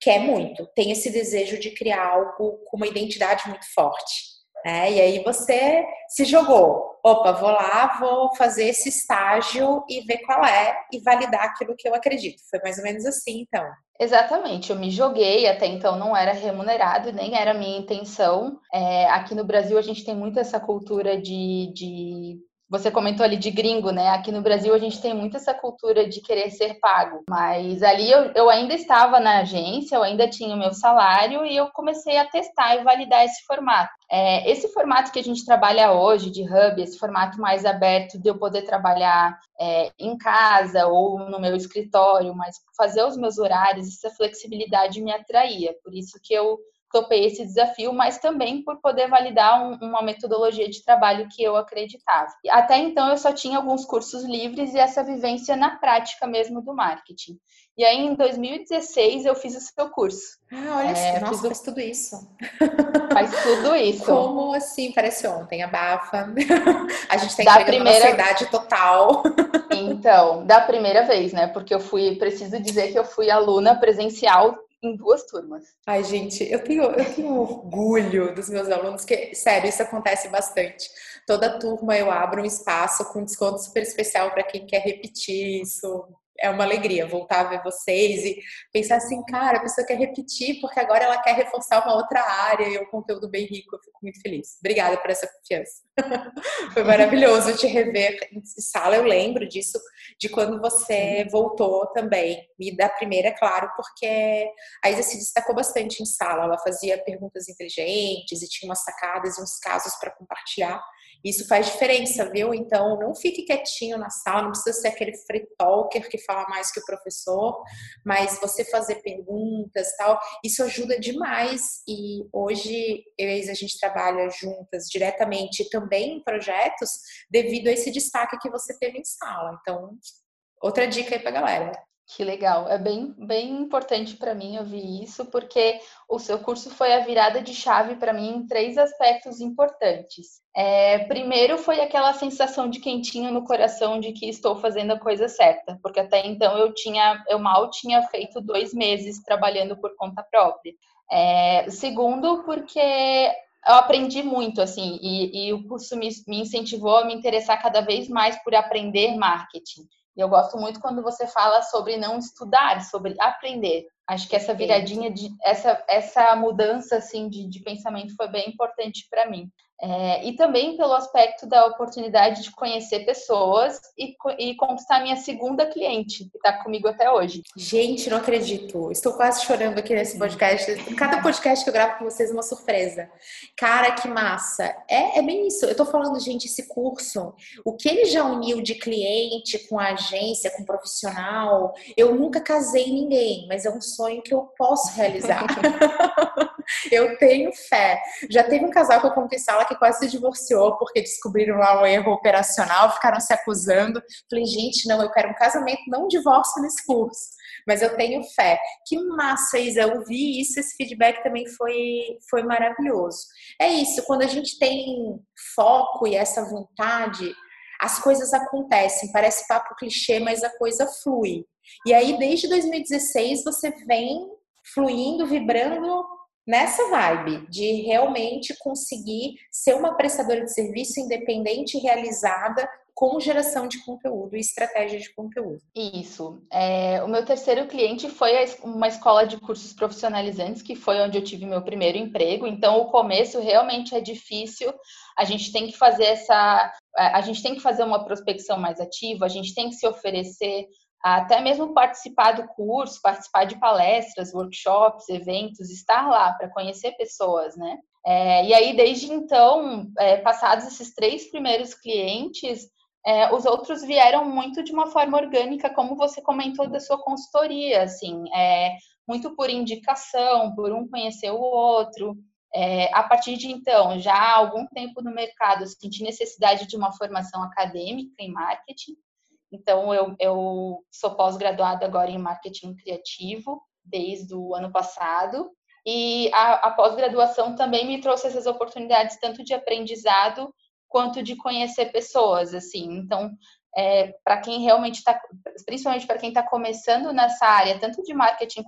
quer muito, tem esse desejo de criar algo com uma identidade muito forte. Né? E aí você se jogou. Opa, vou lá, vou fazer esse estágio e ver qual é e validar aquilo que eu acredito. Foi mais ou menos assim, então. Exatamente, eu me joguei, até então não era remunerado, nem era minha intenção. É, aqui no Brasil a gente tem muito essa cultura de, de você comentou ali de gringo, né? Aqui no Brasil a gente tem muito essa cultura de querer ser pago, mas ali eu, eu ainda estava na agência, eu ainda tinha o meu salário e eu comecei a testar e validar esse formato. É, esse formato que a gente trabalha hoje de hub, esse formato mais aberto de eu poder trabalhar é, em casa ou no meu escritório, mas fazer os meus horários, essa flexibilidade me atraía. Por isso que eu topei esse desafio, mas também por poder validar um, uma metodologia de trabalho que eu acreditava. Até então eu só tinha alguns cursos livres e essa vivência na prática mesmo do marketing. E aí em 2016 eu fiz o seu curso. Ah, olha é, nossa, faz tudo isso. Faz tudo isso. Como assim? Parece ontem, abafa. (laughs) A gente tem que da primeira... idade total. Então, da primeira vez, né? Porque eu fui, preciso dizer que eu fui aluna presencial em duas turmas. Ai, gente, eu tenho, eu tenho orgulho dos meus alunos, que, sério, isso acontece bastante. Toda turma eu abro um espaço com desconto super especial para quem quer repetir isso é uma alegria voltar a ver vocês e pensar assim, cara, a pessoa quer repetir porque agora ela quer reforçar uma outra área e o conteúdo bem rico, eu fico muito feliz. Obrigada por essa confiança. (laughs) Foi maravilhoso te rever em sala, eu lembro disso, de quando você voltou também. E da primeira, claro, porque a Isa se destacou bastante em sala, ela fazia perguntas inteligentes e tinha umas sacadas e uns casos para compartilhar. Isso faz diferença, viu? Então, não fique quietinho na sala, não precisa ser aquele free talker que fala mais que o professor, mas você fazer perguntas tal, isso ajuda demais. E hoje, eu e a gente trabalha juntas diretamente também em projetos devido a esse destaque que você teve em sala. Então, outra dica aí pra galera. Que legal, é bem, bem importante para mim ouvir isso, porque o seu curso foi a virada de chave para mim em três aspectos importantes. É, primeiro foi aquela sensação de quentinho no coração de que estou fazendo a coisa certa, porque até então eu tinha, eu mal tinha feito dois meses trabalhando por conta própria. É, segundo, porque eu aprendi muito, assim, e, e o curso me, me incentivou a me interessar cada vez mais por aprender marketing. E eu gosto muito quando você fala sobre não estudar, sobre aprender. Acho que essa viradinha de essa essa mudança assim de, de pensamento foi bem importante para mim. É, e também pelo aspecto da oportunidade de conhecer pessoas e, e conquistar minha segunda cliente, que está comigo até hoje. Gente, não acredito. Estou quase chorando aqui nesse podcast. Cada podcast que eu gravo com vocês é uma surpresa. Cara, que massa. É, é bem isso. Eu estou falando, gente, esse curso, o que ele já uniu de cliente com a agência, com profissional, eu nunca casei ninguém, mas é um sonho que eu posso realizar. (laughs) eu tenho fé. Já teve um casal que eu contei sala que quase se divorciou porque descobriram lá um erro operacional, ficaram se acusando. Falei, gente, não, eu quero um casamento, não um divórcio nesse curso. Mas eu tenho fé. Que massa, Isa, eu vi isso, esse feedback também foi, foi maravilhoso. É isso, quando a gente tem foco e essa vontade, as coisas acontecem. Parece papo clichê, mas a coisa flui. E aí, desde 2016, você vem fluindo, vibrando nessa vibe de realmente conseguir ser uma prestadora de serviço independente realizada com geração de conteúdo e estratégia de conteúdo. Isso. É, o meu terceiro cliente foi uma escola de cursos profissionalizantes, que foi onde eu tive meu primeiro emprego. Então, o começo realmente é difícil. A gente tem que fazer essa, a gente tem que fazer uma prospecção mais ativa. A gente tem que se oferecer até mesmo participar do curso, participar de palestras, workshops, eventos, estar lá para conhecer pessoas, né? É, e aí, desde então, é, passados esses três primeiros clientes, é, os outros vieram muito de uma forma orgânica, como você comentou da sua consultoria, assim, é, muito por indicação, por um conhecer o outro. É, a partir de então, já há algum tempo no mercado, eu senti necessidade de uma formação acadêmica em marketing, então, eu, eu sou pós-graduada agora em marketing criativo, desde o ano passado. E a, a pós-graduação também me trouxe essas oportunidades, tanto de aprendizado quanto de conhecer pessoas, assim. Então, é, para quem realmente está, principalmente para quem está começando nessa área, tanto de marketing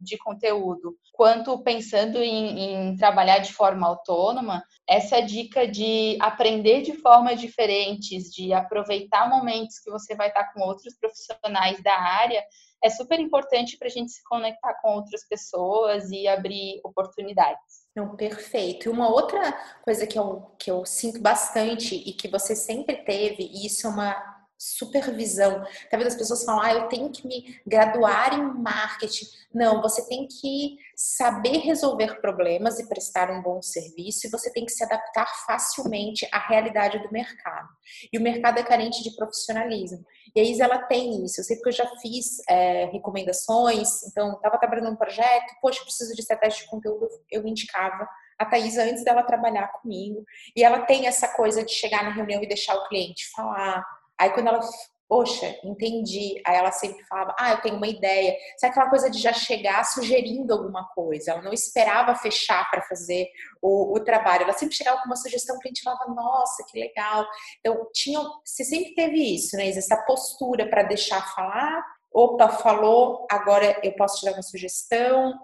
de conteúdo, quanto pensando em, em, trabalhar de forma autônoma, essa dica de aprender de formas diferentes, de aproveitar momentos que você vai estar com outros profissionais da área, é super importante para a gente se conectar com outras pessoas e abrir oportunidades. Não, perfeito. E uma outra coisa que eu, que eu sinto bastante e que você sempre teve, e isso é uma supervisão. Tá vendo? As pessoas falam, ah, eu tenho que me graduar em marketing. Não, você tem que saber resolver problemas e prestar um bom serviço e você tem que se adaptar facilmente à realidade do mercado. E o mercado é carente de profissionalismo. E a Isa, ela tem isso. Eu sei porque eu já fiz é, recomendações, então, estava trabalhando num projeto, poxa, preciso de estratégia de conteúdo, eu indicava a Thaisa antes dela trabalhar comigo. E ela tem essa coisa de chegar na reunião e deixar o cliente falar, Aí quando ela, poxa, entendi. Aí ela sempre falava, ah, eu tenho uma ideia. Sabe aquela coisa de já chegar sugerindo alguma coisa? Ela não esperava fechar para fazer o, o, trabalho. Ela sempre chegava com uma sugestão que a gente falava, nossa, que legal. Então, tinha, você sempre teve isso, né? Essa postura para deixar falar. Opa, falou, agora eu posso te dar uma sugestão.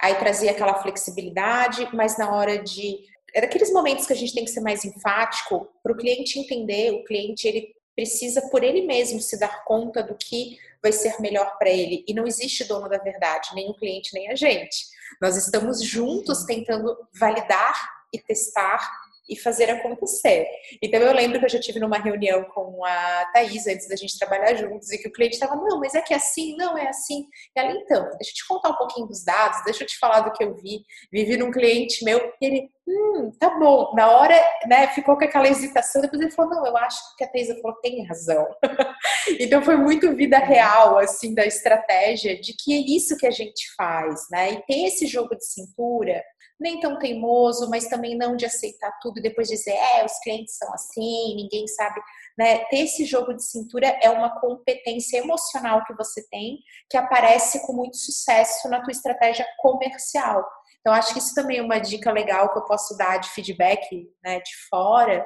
Aí trazia aquela flexibilidade, mas na hora de é daqueles momentos que a gente tem que ser mais enfático para o cliente entender, o cliente ele precisa por ele mesmo se dar conta do que vai ser melhor para ele. E não existe dono da verdade, nem o cliente, nem a gente. Nós estamos juntos tentando validar e testar e fazer acontecer. Então eu lembro que eu já tive numa reunião com a Thaís antes da gente trabalhar juntos e que o cliente estava, não, mas é que é assim, não é assim. E ela, então, deixa eu te contar um pouquinho dos dados, deixa eu te falar do que eu vi. Vivi num cliente meu e ele, hum, tá bom. Na hora, né, ficou com aquela hesitação, depois ele falou, não, eu acho que a Thaís falou, tem razão. (laughs) então foi muito vida real, assim, da estratégia de que é isso que a gente faz, né? E ter esse jogo de cintura nem tão teimoso, mas também não de aceitar tudo e depois dizer, é, os clientes são assim, ninguém sabe, né? Ter esse jogo de cintura é uma competência emocional que você tem, que aparece com muito sucesso na tua estratégia comercial. Então, acho que isso também é uma dica legal que eu posso dar de feedback né, de fora,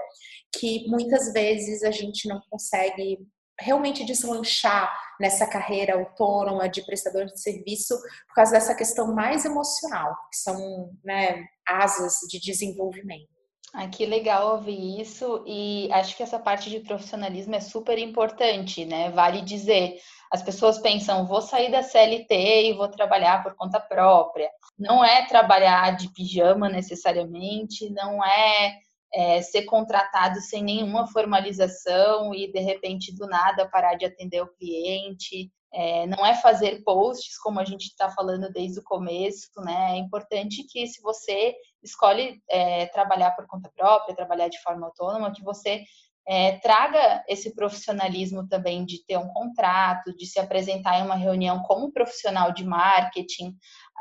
que muitas vezes a gente não consegue realmente deslanchar nessa carreira autônoma de prestador de serviço por causa dessa questão mais emocional, que são né, asas de desenvolvimento. Ah, que legal ouvir isso e acho que essa parte de profissionalismo é super importante, né? Vale dizer, as pessoas pensam, vou sair da CLT e vou trabalhar por conta própria. Não é trabalhar de pijama necessariamente, não é é, ser contratado sem nenhuma formalização e de repente do nada parar de atender o cliente. É, não é fazer posts como a gente está falando desde o começo, né? É importante que se você escolhe é, trabalhar por conta própria, trabalhar de forma autônoma, que você é, traga esse profissionalismo também de ter um contrato, de se apresentar em uma reunião como profissional de marketing,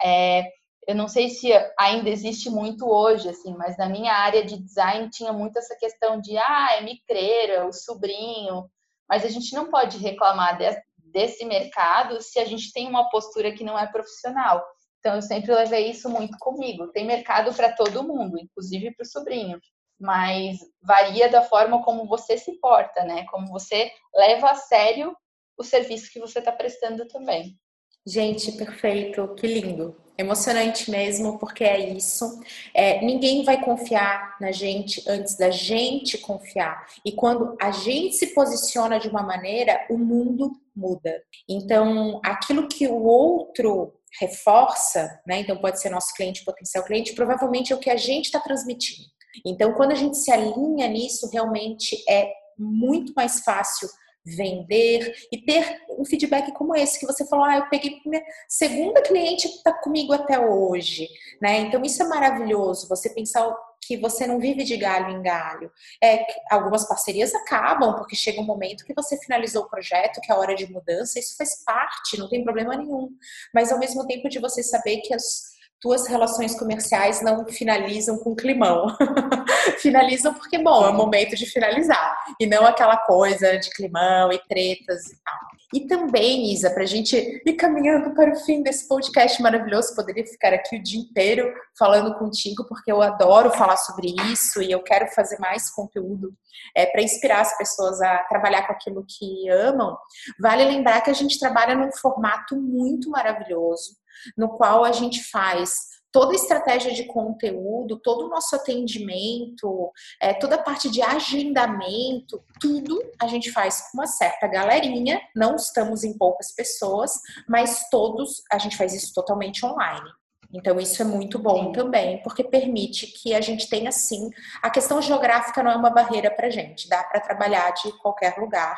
é, eu não sei se ainda existe muito hoje, assim, mas na minha área de design tinha muito essa questão de, ah, é micreira, o sobrinho, mas a gente não pode reclamar de, desse mercado se a gente tem uma postura que não é profissional. Então, eu sempre levei isso muito comigo. Tem mercado para todo mundo, inclusive para o sobrinho, mas varia da forma como você se porta, né? Como você leva a sério o serviço que você está prestando também. Gente, perfeito, que lindo. Emocionante mesmo, porque é isso. É, ninguém vai confiar na gente antes da gente confiar. E quando a gente se posiciona de uma maneira, o mundo muda. Então, aquilo que o outro reforça, né? Então, pode ser nosso cliente, potencial cliente, provavelmente é o que a gente está transmitindo. Então, quando a gente se alinha nisso, realmente é muito mais fácil vender e ter um feedback como esse que você falou, ah, eu peguei minha segunda cliente que está comigo até hoje, né? Então isso é maravilhoso. Você pensar que você não vive de galho em galho. É, algumas parcerias acabam porque chega um momento que você finalizou o projeto, que é a hora de mudança. Isso faz parte, não tem problema nenhum. Mas ao mesmo tempo de você saber que as tuas relações comerciais não finalizam com climão. (laughs) finalizam porque, bom, é o momento de finalizar. E não aquela coisa de climão e tretas e tal. E também, Isa, para a gente ir caminhando para o fim desse podcast maravilhoso, poderia ficar aqui o dia inteiro falando contigo, porque eu adoro falar sobre isso e eu quero fazer mais conteúdo é, para inspirar as pessoas a trabalhar com aquilo que amam. Vale lembrar que a gente trabalha num formato muito maravilhoso, no qual a gente faz toda a estratégia de conteúdo, todo o nosso atendimento, é, toda a parte de agendamento, tudo a gente faz com uma certa galerinha, não estamos em poucas pessoas, mas todos a gente faz isso totalmente online. Então, isso é muito bom também, porque permite que a gente tenha, sim, a questão geográfica não é uma barreira para gente, dá para trabalhar de qualquer lugar.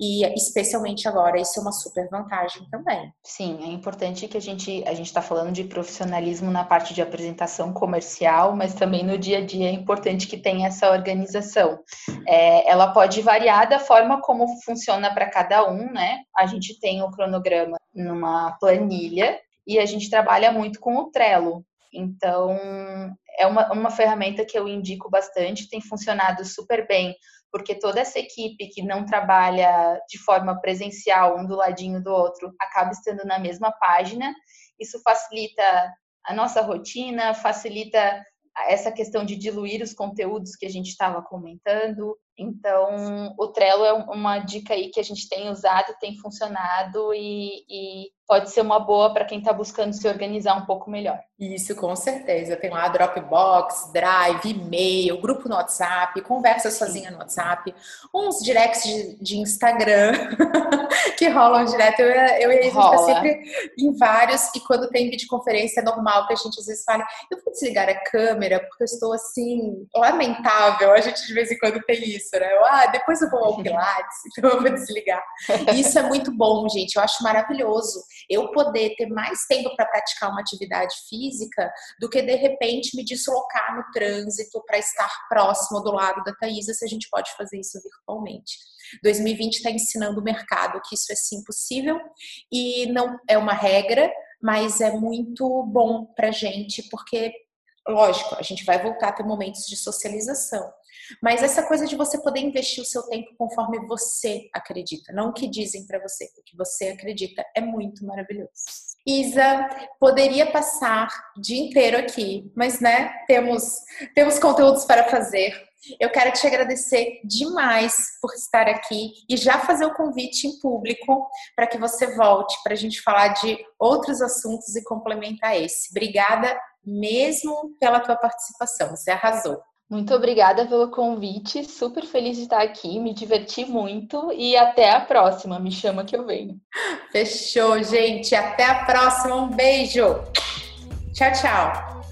E, especialmente agora, isso é uma super vantagem também. Sim, é importante que a gente, a gente está falando de profissionalismo na parte de apresentação comercial, mas também no dia a dia é importante que tenha essa organização. É, ela pode variar da forma como funciona para cada um, né? A gente tem o cronograma numa planilha e a gente trabalha muito com o Trello. Então, é uma, uma ferramenta que eu indico bastante, tem funcionado super bem, porque toda essa equipe que não trabalha de forma presencial, um do ladinho do outro, acaba estando na mesma página. Isso facilita a nossa rotina, facilita essa questão de diluir os conteúdos que a gente estava comentando. Então, o Trello é uma dica aí que a gente tem usado, tem funcionado e, e pode ser uma boa para quem está buscando se organizar um pouco melhor. Isso, com certeza. Tem lá Dropbox, Drive, e-mail, grupo no WhatsApp, conversa sozinha no WhatsApp, uns directs de, de Instagram (laughs) que rolam direto. Eu, eu e a gente está sempre em vários, e quando tem videoconferência é normal que a gente às vezes fale, eu vou desligar a câmera porque eu estou assim, lamentável. A gente de vez em quando tem isso, né? Eu, ah, depois eu vou ao Pilates, (laughs) então eu vou desligar. Isso é muito bom, gente. Eu acho maravilhoso eu poder ter mais tempo para praticar uma atividade física do que de repente me deslocar no trânsito para estar próximo do lado da Thaisa, se a gente pode fazer isso virtualmente. 2020 está ensinando o mercado que isso é sim possível e não é uma regra, mas é muito bom para gente porque lógico, a gente vai voltar a ter momentos de socialização. Mas essa coisa de você poder investir o seu tempo conforme você acredita, não o que dizem para você, o que você acredita é muito maravilhoso. Isa, poderia passar o dia inteiro aqui, mas né, temos temos conteúdos para fazer. Eu quero te agradecer demais por estar aqui e já fazer o convite em público para que você volte para a gente falar de outros assuntos e complementar esse. Obrigada mesmo pela tua participação, você arrasou. Muito obrigada pelo convite, super feliz de estar aqui, me diverti muito e até a próxima. Me chama que eu venho. Fechou, gente. Até a próxima. Um beijo. Tchau, tchau.